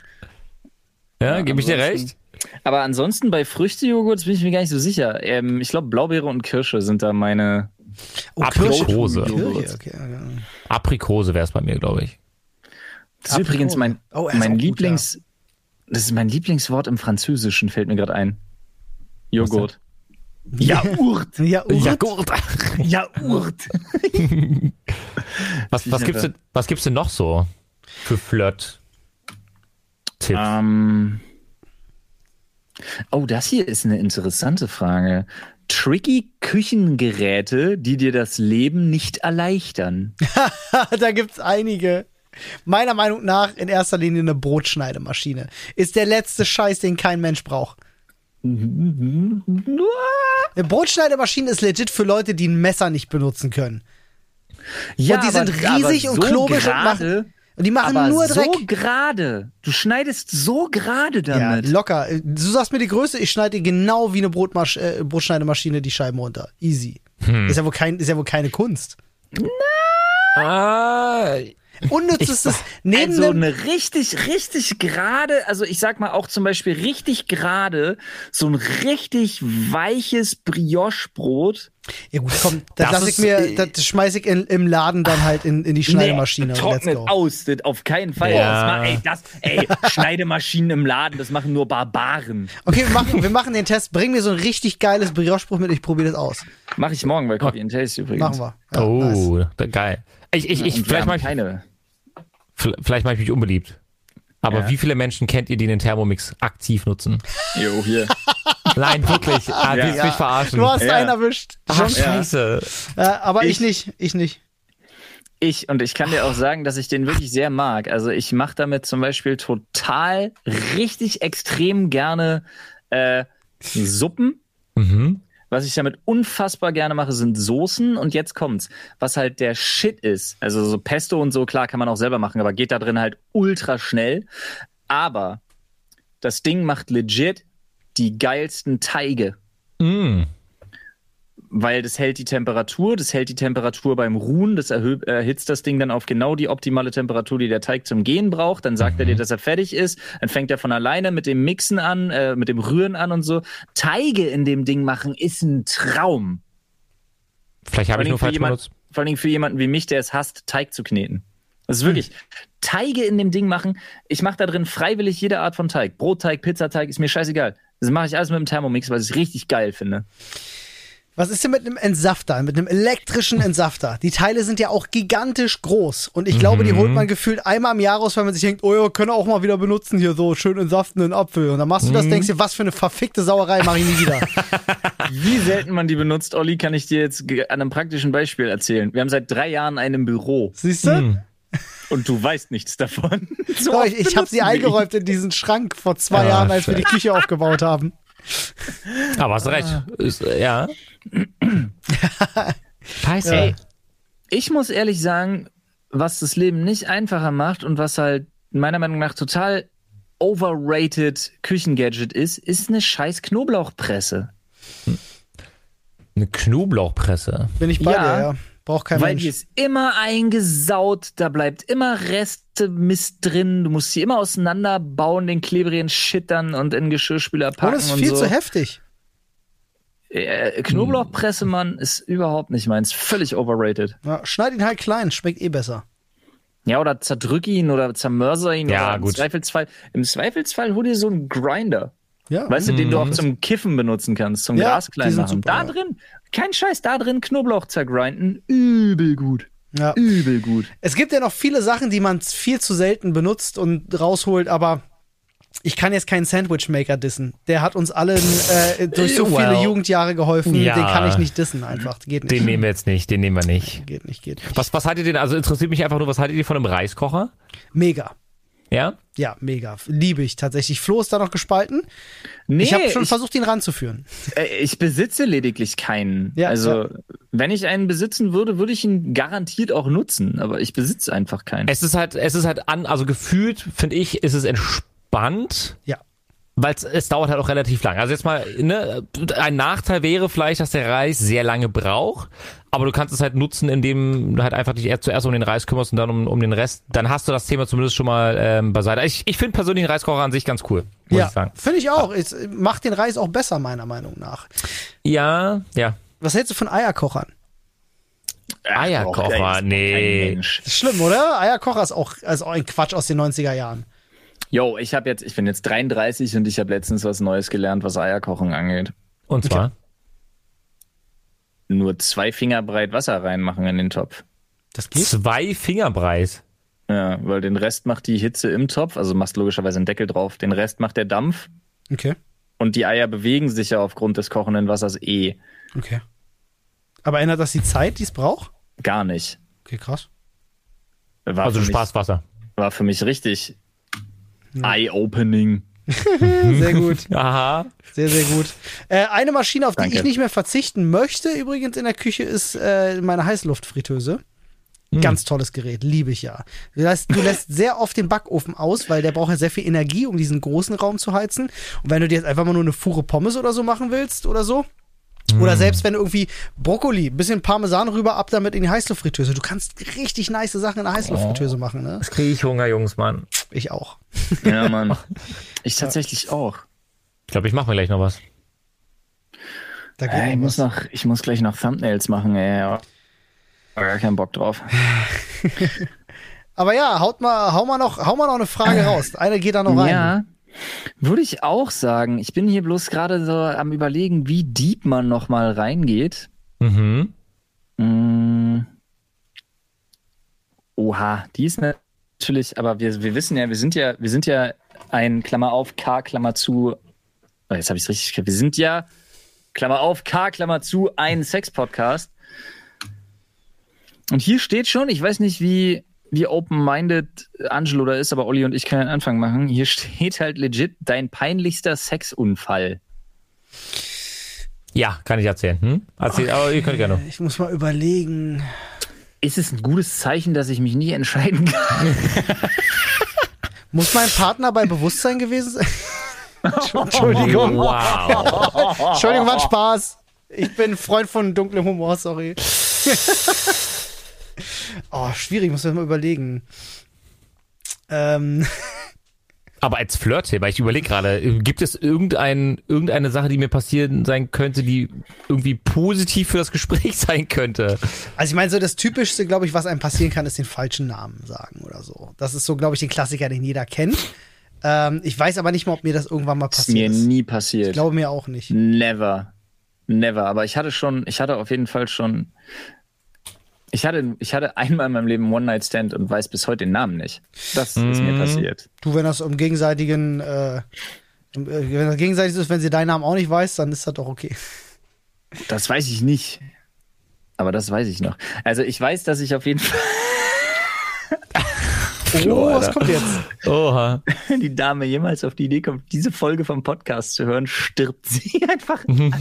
Ja, Ja, gebe ich dir recht. Aber ansonsten bei Früchtejoghurts bin ich mir gar nicht so sicher. Ähm, ich glaube, Blaubeere und Kirsche sind da meine. Oh, Aprikose. Kirche, okay. ja. Aprikose wäre es bei mir, glaube ich. Das ist übrigens mein, Oh, mein gut, Lieblings, Das ist mein Lieblingswort im Französischen, fällt mir gerade ein. Joghurt. Joghurt. Ja, Urt. Joghurt. Joghurt. Was, was, gibt's denn, was gibt's denn noch so für Flirt? Tipps. Ähm. Oh, das hier ist eine interessante Frage. Tricky Küchengeräte, die dir das Leben nicht erleichtern. <laughs> da gibt's einige. Meiner Meinung nach in erster Linie eine Brotschneidemaschine. Ist der letzte Scheiß, den kein Mensch braucht. Eine Brotschneidemaschine ist legit für Leute, die ein Messer nicht benutzen können. Ja, und die sind riesig und klobig und machen, und die machen aber nur so Dreck. gerade. Du schneidest so gerade Ja, damit. locker. Du sagst mir die Größe, ich schneide dir genau wie eine Brotmasch äh, Brotschneidemaschine die Scheiben runter. Easy. Hm. Ist, ja wohl kein, ist ja wohl keine Kunst. Ah, Unnütz ist es <laughs> neben also eine richtig, richtig gerade, also ich sag mal auch zum Beispiel richtig gerade, so ein richtig weiches Brioche-Brot. Ja gut, komm, das, Das lass ich ist, mir, äh, das schmeiß ich in, im Laden dann halt in, in die Schneidemaschine. Nee, und let's trocknet go. aus, das auf keinen Fall. Ja. Das ey, das, ey, <laughs> Schneidemaschinen im Laden, das machen nur Barbaren. Okay, wir machen, wir machen den Test. Bring mir so ein richtig geiles Brioche-Brot mit, ich probiere das aus. Mach ich morgen bei Coffee and Taste übrigens. Machen wir. Ja, nice. oh, da- geil. Ich, ich, ich, wir vielleicht haben mach ich, keine. vielleicht mach ich mich unbeliebt. Aber Ja. wie viele Menschen kennt ihr, die den Thermomix aktiv nutzen? Jo, hier. <laughs> Nein, wirklich. Ah, Ja. willst du mich verarschen? Du hast Ja. einen erwischt. Ach, scheiße. Äh, aber ich, Ich- nicht, ich nicht. Ich, und ich kann dir auch sagen, dass ich den wirklich sehr mag. Also ich mache damit zum Beispiel total richtig extrem gerne äh, Suppen. Mhm. Was ich damit unfassbar gerne mache, sind Soßen. Und jetzt kommt's. Was halt der Shit ist. Also so Pesto und so, klar, kann man auch selber machen, aber geht da drin halt ultra schnell. Aber das Ding macht legit die geilsten Teige. Mm. Weil das hält die Temperatur, das hält die Temperatur beim Ruhen, das erhitzt das Ding dann auf genau die optimale Temperatur, die der Teig zum Gehen braucht. Dann sagt er dir, dass er fertig ist. Dann fängt er von alleine mit dem Mixen an, äh, mit dem Rühren an und so. Teige in dem Ding machen ist ein Traum. Vielleicht habe ich nur Vor allem falsch jemand- benutzt. Vor allen Dingen für jemanden wie mich, der es hasst, Teig zu kneten. Das ist wirklich Teige in dem Ding machen. Ich mache da drin freiwillig jede Art von Teig. Brotteig, Pizzateig, ist mir scheißegal. Das mache ich alles mit dem Thermomix, weil ich es richtig geil finde. Was ist denn mit einem Entsafter, mit einem elektrischen Entsafter? Die Teile sind ja auch gigantisch groß. Und ich glaube, die Mhm. holt man gefühlt einmal im Jahr raus, weil man sich denkt, oh ja, können wir auch mal wieder benutzen hier so schön entsaftenden Apfel. Und dann machst du Mhm. das, denkst dir, was für eine verfickte Sauerei, mache ich nie wieder. <laughs> Wie selten man die benutzt, Olli, kann ich dir jetzt an einem praktischen Beispiel erzählen. Wir haben seit drei Jahren einen im Büro Siehst du? Hm. und du weißt nichts davon. So <laughs> Doch, ich ich habe sie <laughs> eingeräumt in diesen Schrank vor zwei Ja, Jahren, als wir die. Küche aufgebaut haben. Aber hast recht. Ist, äh, ja. Scheiße. Ey, ich muss ehrlich sagen, was das Leben nicht einfacher macht und was halt meiner Meinung nach total overrated Küchengadget ist, ist eine scheiß Knoblauchpresse. Eine Knoblauchpresse. Bin ich bei Ja, dir, ja. Braucht kein Weil Mensch. die ist immer eingesaut, da bleibt immer Reste Mist drin, du musst sie immer auseinanderbauen, den klebrigen Shit dann und in den Geschirrspüler packen das ist und viel so. zu heftig. Äh, Knoblauchpresse, Mann, ist überhaupt nicht meins. Völlig overrated. Ja, schneid ihn halt klein, schmeckt eh besser. Ja, oder zerdrück ihn oder zermörser ihn. Ja, oder im gut. Zweifelsfall, Im Zweifelsfall hol dir so einen Grinder. Ja. Weißt du, den du auch zum Kiffen benutzen kannst, zum Mhm. Ja, Gras klein machen. super, da ja. drin, kein Scheiß, da drin Knoblauch zergrinden. Übel gut. ja. Übel gut. Es gibt ja noch viele Sachen, die man viel zu selten benutzt und rausholt, aber ich kann jetzt keinen Sandwichmaker dissen. Der hat uns allen äh, durch so Well. viele Jugendjahre geholfen. Ja. Den kann ich nicht dissen einfach. Geht nicht. Den nehmen wir jetzt nicht, den nehmen wir nicht. Geht nicht, geht nicht. Was, was haltet ihr denn, also interessiert mich einfach nur, was haltet ihr von einem Reiskocher? Mega. Ja? Ja, mega. Liebe ich tatsächlich. Flo ist da noch gespalten. Nee, ich habe schon ich, versucht, ihn ranzuführen. äh, ich besitze lediglich keinen. Ja, also, ja. wenn ich einen besitzen würde, würde ich ihn garantiert auch nutzen. Aber ich besitze einfach keinen. Es ist halt, es ist halt an, also gefühlt, finde ich, ist es entspannt. Ja. Weil es dauert halt auch relativ lang. Also jetzt mal, ne, ein Nachteil wäre vielleicht, dass der Reis sehr lange braucht, aber du kannst es halt nutzen, indem du halt einfach dich erst zuerst um den Reis kümmerst und dann um, um den Rest. Dann hast du das Thema zumindest schon mal ähm, beiseite. Ich, ich finde persönlich den Reiskocher an sich ganz cool, muss ja, ich sagen. finde ich auch. Es macht den Reis auch besser, meiner Meinung nach. Ja, ja. Was hältst du von Eierkochern? Eierkocher, nee. schlimm, oder? Eierkocher ist auch, ist auch ein Quatsch aus den 90er Jahren. Yo, ich habe jetzt, ich bin jetzt 33 und ich habe letztens was Neues gelernt, was Eierkochen angeht. Und zwar? Nur zwei Finger breit Wasser reinmachen in den Topf. Das geht? Zwei Finger breit. Ja, weil den Rest macht die Hitze im Topf, also machst logischerweise einen Deckel drauf. Den Rest macht der Dampf Okay. und die Eier bewegen sich ja aufgrund des kochenden Wassers eh Okay. Aber ändert das die Zeit, die es braucht? gar nicht. Okay, krass. War Also für mich, Spaßwasser. War für mich richtig eye-opening. <laughs> Sehr gut. <laughs> Aha. Sehr, sehr gut. Äh, eine Maschine, auf die Danke. ich nicht mehr verzichten möchte, übrigens in der Küche, ist äh, meine Heißluftfritteuse. Ganz tolles Gerät, liebe ich ja. Du lässt, du lässt sehr oft den Backofen aus, weil der braucht ja sehr viel Energie, um diesen großen Raum zu heizen. Und wenn du dir jetzt einfach mal nur eine Fuhre Pommes oder so machen willst oder so, oder selbst wenn du irgendwie Brokkoli, bisschen Parmesan rüber, ab damit in die Heißluftfritteuse. Du kannst richtig nice Sachen in der Heißluftfritteuse machen, ne? Jetzt kriege ich Hunger, Jungs, Mann. Ich auch. Ja, Mann. <laughs> Ich tatsächlich auch. Ich glaube, ich mache mir gleich noch was. Da geht Ey, ich, muss noch, ich muss gleich noch Thumbnails machen, ey. Aber gar keinen Bock drauf. <laughs> Aber ja, haut mal, hau mal noch, hau mal noch eine Frage raus. Eine geht da noch rein. Ja, würde ich auch sagen. Ich bin hier bloß gerade so am überlegen, wie deep man noch mal reingeht. Mhm. Mm. Oha, die ist natürlich, aber wir, wir wissen ja, wir sind ja, wir sind ja ein Klammer auf, K, Klammer zu. Oh, jetzt habe ich es richtig gehört. Wir sind ja, Klammer auf, K, Klammer zu, ein Sex-Podcast. Und hier steht schon, ich weiß nicht, wie, wie open-minded Angelo da ist, aber Olli und ich können einen Anfang machen. Hier steht halt legit dein peinlichster Sexunfall. Ja, kann ich erzählen. Hm? Erzähl, aber ihr könnt gerne. Ich muss mal überlegen. Ist es ein gutes Zeichen, dass ich mich nie entscheiden kann? <laughs> Muss mein Partner bei Bewusstsein gewesen sein? <laughs> Entschuldigung. Wow. Entschuldigung, war ein Spaß. Ich bin Freund von dunklem Humor, sorry. <laughs> oh, schwierig, muss man mal überlegen. Ähm, Aber als Flirtthema, ich überlege gerade, gibt es irgendein, irgendeine Sache, die mir passieren sein könnte, die irgendwie positiv für das Gespräch <laughs> sein könnte? also ich meine, so das Typischste, glaube ich, was einem passieren kann, ist den falschen Namen sagen oder so. Das ist so, glaube ich, den Klassiker, den jeder kennt. Ähm, ich weiß aber nicht mal, ob mir das irgendwann mal Das ist mir passiert ist. nie passiert. Ich glaube mir auch nicht. Never. Never. Aber ich hatte schon, ich hatte auf jeden Fall schon. Ich hatte, ich hatte einmal in meinem Leben einen One-Night-Stand und weiß bis heute den Namen nicht. Das ist mir passiert. Du, wenn das um gegenseitigen, äh, äh, wenn das gegenseitig ist, wenn sie deinen Namen auch nicht weiß, dann ist das doch okay. Das weiß ich nicht. Aber das weiß ich noch. Also ich weiß, dass ich auf jeden Fall <laughs> Oh, was kommt jetzt? Oha. wenn die Dame jemals auf die Idee kommt, diese Folge vom Podcast zu hören, stirbt sie <laughs> einfach an.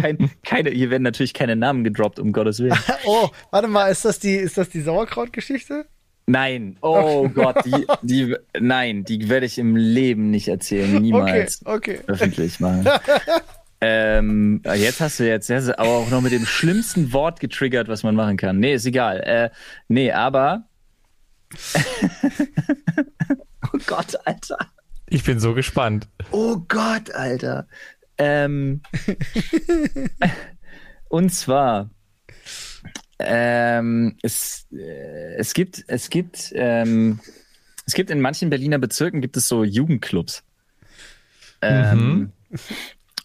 Kein, keine, hier werden natürlich keine Namen gedroppt, um Gottes Willen. <laughs> Oh, warte mal, ist das die, ist das die Sauerkraut-Geschichte? Nein, oh Gott, die, die, nein, die werde ich im Leben nicht erzählen, niemals Okay, okay. öffentlich <laughs> machen. ähm, jetzt hast du jetzt jetzt aber auch noch mit dem schlimmsten Wort getriggert, was man machen kann. Nee, ist egal. Äh, nee, aber. <laughs> oh Gott, Alter. Ich bin so gespannt. Oh Gott, Alter. Ähm, <laughs> und zwar, ähm, es, äh, es gibt, es gibt, ähm, es gibt in manchen Berliner Bezirken gibt es so Jugendclubs. Ähm,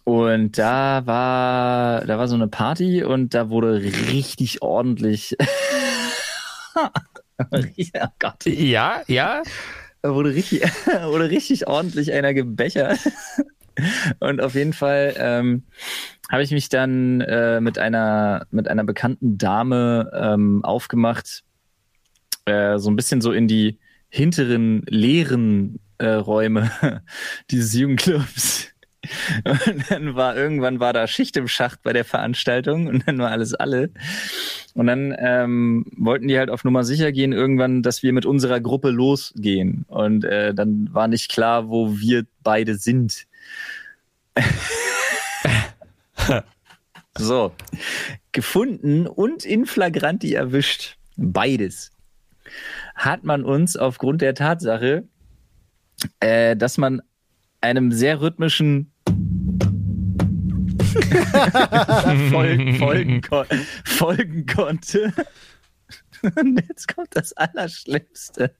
Und da war, da war so eine Party und da wurde richtig ordentlich. <laughs> <laughs> oh Gott. Ja, ja. Da wurde richtig, <laughs> wurde richtig ordentlich einer gebechert. Und auf jeden Fall ähm, habe ich mich dann äh, mit einer mit einer bekannten Dame ähm, aufgemacht, äh, so ein bisschen so in die hinteren leeren äh, Räume <laughs> dieses Jugendclubs. Und dann war irgendwann war da Schicht im Schacht bei der Veranstaltung und dann war alles alle. Und dann ähm, wollten die halt auf Nummer sicher gehen irgendwann, dass wir mit unserer Gruppe losgehen. Und äh, dann war nicht klar, wo wir beide sind. <laughs> so, gefunden und in flagranti erwischt. Beides. Hat man uns aufgrund der Tatsache, äh, dass man einem sehr rhythmischen <laughs> folgen, <laughs> folgen, kon folgen konnte. Und jetzt kommt das Allerschlimmste.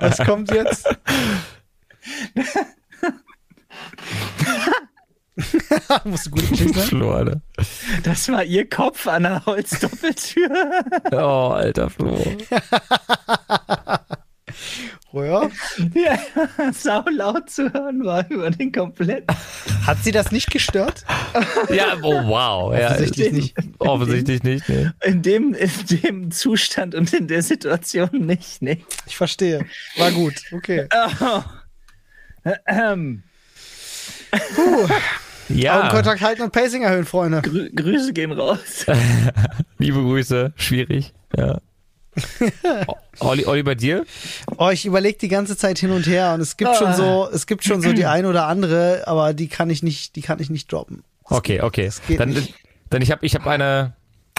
Was kommt jetzt? <laughs> <laughs> Musst du gut Geschichte? Flo, Alter. Das war ihr Kopf an der Holzdoppeltür. <laughs> Oh, alter Flo. Oh ja. <laughs> ja, sau laut zu hören war über den kompletten. Hat sie das nicht gestört? Ja, oh wow. Ja, Offensichtlich nicht. Offensichtlich nicht, nee. In dem, in dem Zustand und in der Situation nicht, ne? Ich verstehe. War gut. Okay. Oh. Ähm, Puh. Ja, Augenkontakt halten und Pacing erhöhen, Freunde. Grü Grüße gehen raus. <laughs> liebe Grüße. Schwierig. Ja. <laughs> Olli, Olli, bei dir? Oh, ich überlege die ganze Zeit hin und her und es gibt schon so, es gibt schon so die <clears throat> ein oder andere, aber die kann ich nicht, die kann ich nicht droppen. Okay, okay. geht Dann, nicht. dann ich habe ich hab eine,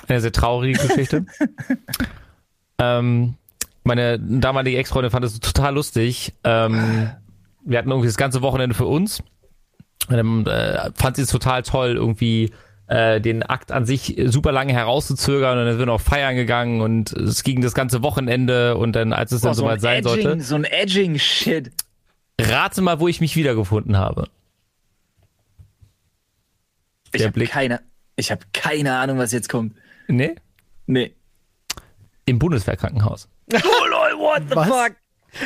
eine sehr traurige Geschichte. <laughs> ähm, meine damalige Ex-Freundin fand es total lustig. Ähm, wir hatten irgendwie das ganze Wochenende für uns. Und dann, äh, fand sie es total toll, irgendwie äh, den Akt an sich super lange herauszuzögern und dann sind wir noch feiern gegangen und es ging das ganze Wochenende und dann, als es dann Oh, so, soweit ein sein Edging, sollte, so ein Edging-Shit. rate mal, wo ich mich wiedergefunden habe. Ich habe keine, ich hab keine Ahnung, was jetzt kommt. Nee? Nee. Im Bundeswehrkrankenhaus. Oh lol, what the Was? fuck?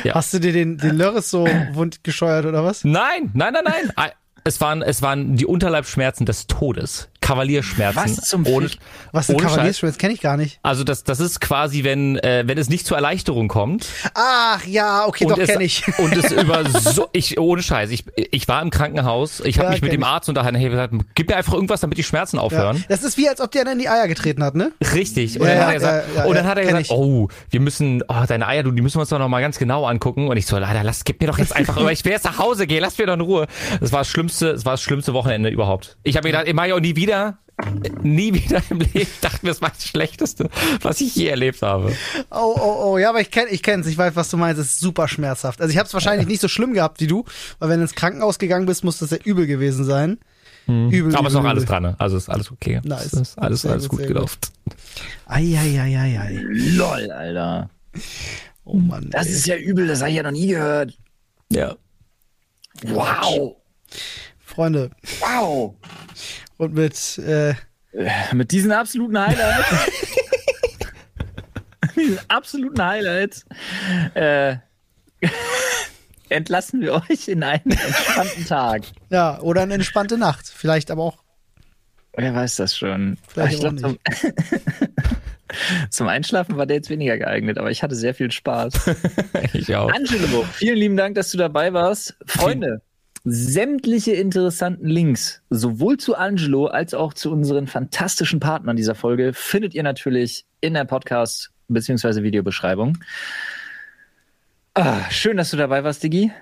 Ja. Hast du dir den, den Lörres so <laughs> wund gescheuert oder was? Nein, nein, nein, nein. Es waren, es waren die Unterleibsschmerzen des Todes. Kavalierschmerzen. Was zum ohne, Fick? Was Scheiß. Kavaliersschmerz? Kenne ich gar nicht. Also das, das ist quasi, wenn, äh, wenn es nicht zur Erleichterung kommt. Ach ja, okay, doch kenne ich. Und es <laughs> über so, ich, ohne Scheiß, ich, ich war im Krankenhaus, ich habe Ja, mich mit dem. Arzt unterhalten, ich gesagt, gib mir einfach irgendwas, damit die Schmerzen Ja. aufhören. Das ist wie, als ob der dann in die Eier getreten hat, ne? Richtig. Und Ja, dann ja, hat er gesagt, ja, ja, und dann ja, hat er gesagt, oh, wir müssen, oh, deine Eier, du, die müssen wir uns doch noch mal ganz genau angucken. Und ich so, leider, lass, gib mir doch jetzt einfach, <laughs> ich will jetzt nach Hause gehen, lass mir doch in Ruhe. Das war das schlimmste, das war das schlimmste Wochenende überhaupt. Ich habe mir gedacht, ich mache ja auch nie wieder, nie wieder im Leben. Ich dachte mir, das war das Schlechteste, was ich je erlebt habe. Oh, oh, oh, ja, aber ich kenn, ich kenn's, ich weiß, was du meinst, es ist super schmerzhaft. Also ich habe es wahrscheinlich nicht so schlimm gehabt wie du, weil wenn du ins Krankenhaus gegangen bist, muss das ja übel gewesen sein. Übel, Mhm. Aber es ist übel, auch alles übel. dran, ne? Also ist alles okay. Nice. Es ist alles, Sehr alles gut, gut gelaufen. Ei, ei, ei, ei, ei. Lol, Alter. Oh Mann. Das ey. ist ja übel, das habe ich ja noch nie gehört. Ja. Wow. Freunde, Wow. Und mit, äh, Mit diesen absoluten Highlights. <laughs> <laughs> diesen absoluten Highlights. Äh, <laughs> entlassen wir euch in einen entspannten Tag. ja, oder eine entspannte Nacht. Vielleicht aber auch, Wer weiß das schon? Vielleicht ich glaub, auch zum, zum Einschlafen war der jetzt weniger geeignet, aber ich hatte sehr viel Spaß. Ich auch. Angelo, vielen lieben Dank, dass du dabei warst. Freunde, sämtliche interessanten Links, sowohl zu Angelo als auch zu unseren fantastischen Partnern dieser Folge, findet ihr natürlich in der Podcast- bzw. Videobeschreibung. Ah, schön, dass du dabei warst, Digi.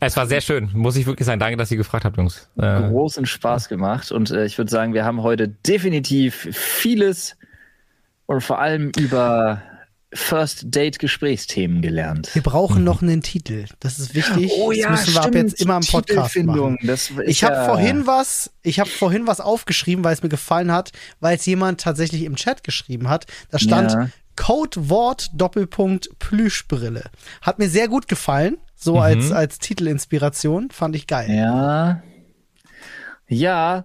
Es war sehr schön, muss ich wirklich sagen. Danke, dass ihr gefragt habt, Jungs. Äh, Großen Spaß gemacht und äh, ich würde sagen, wir haben heute definitiv vieles und vor allem über First Date Gesprächsthemen gelernt. wir brauchen noch einen Titel. Das ist wichtig. das müssen wir ab jetzt immer im Podcast Titelfindung. machen. Das ist Ich habe ja- vorhin was, ich habe vorhin was aufgeschrieben, weil es mir gefallen hat, weil es jemand tatsächlich im Chat geschrieben hat. Da stand Ja. Codewort Doppelpunkt Plüschbrille. Hat mir sehr gut gefallen, so als als Titelinspiration, fand ich geil. Ja. Ja.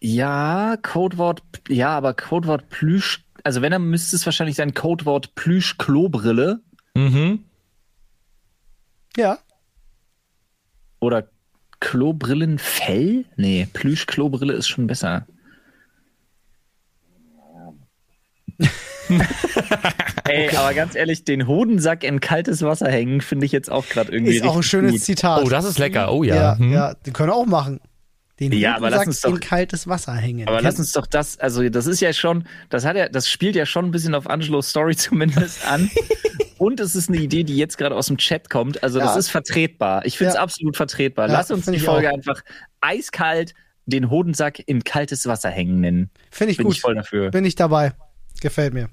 Ja, Codewort, ja, aber Codewort Plüsch, also wenn, dann müsste es wahrscheinlich sein Codewort Plüsch-Klobrille mhm. Ja, oder Klobrillenfell? Nee, Plüsch-Klobrille ist schon besser. <laughs> Ey, aber ganz ehrlich, den Hodensack in kaltes Wasser hängen, finde ich jetzt auch gerade irgendwie ist auch ein schönes gut. Zitat. Oh, das ist lecker. Oh ja. ja, Hm. ja, die können wir auch machen. Den Ja, aber lass uns doch- in kaltes Wasser hängen. Aber Kennt- lass uns doch das, also das ist ja schon, das hat ja, das spielt ja schon ein bisschen auf Angelos Story <laughs> zumindest an. Und es ist eine Idee, die jetzt gerade aus dem Chat kommt. Also das Ja. ist vertretbar. Ich finde es Ja. absolut vertretbar. Ja, Lass uns die Folge auch. einfach eiskalt den Hodensack in kaltes Wasser hängen nennen. Finde ich Bin gut. ich voll dafür. Bin ich dabei. Gefällt mir.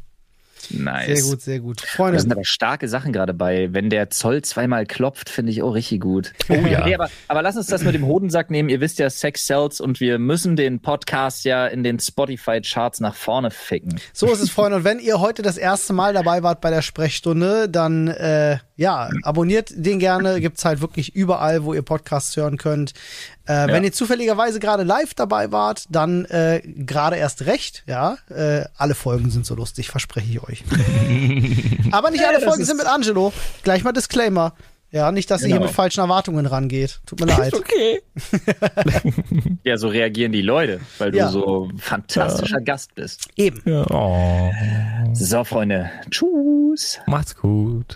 Nice. Sehr gut, sehr gut. Da Freunde, sind aber starke Sachen gerade bei. Wenn der Zoll zweimal klopft, finde ich auch richtig gut. <laughs> Oh ja. Nee, aber, aber lass uns das mit dem Hodensack nehmen. Ihr wisst ja, Sex sells und wir müssen den Podcast ja in den Spotify-Charts nach vorne ficken. so ist es, Freunde. Und wenn ihr heute das erste Mal dabei wart bei der Sprechstunde, dann äh, ja, abonniert den gerne. Gibt's halt wirklich überall, wo ihr Podcasts hören könnt. Äh, Wenn ihr zufälligerweise gerade live dabei wart, dann äh, gerade erst recht, ja. Äh, alle Folgen sind so lustig, verspreche ich euch. <laughs> Aber nicht alle Folgen ist- sind mit Angelo. Gleich mal Disclaimer. Ja, nicht, dass ihr hier Genau. mit falschen Erwartungen rangeht. Tut mir leid. <laughs> Okay. <laughs> Ja, so reagieren die Leute, weil Ja. du so ein fantastischer Gast bist. Eben. Ja. Oh. So, Freunde. Tschüss. Macht's gut.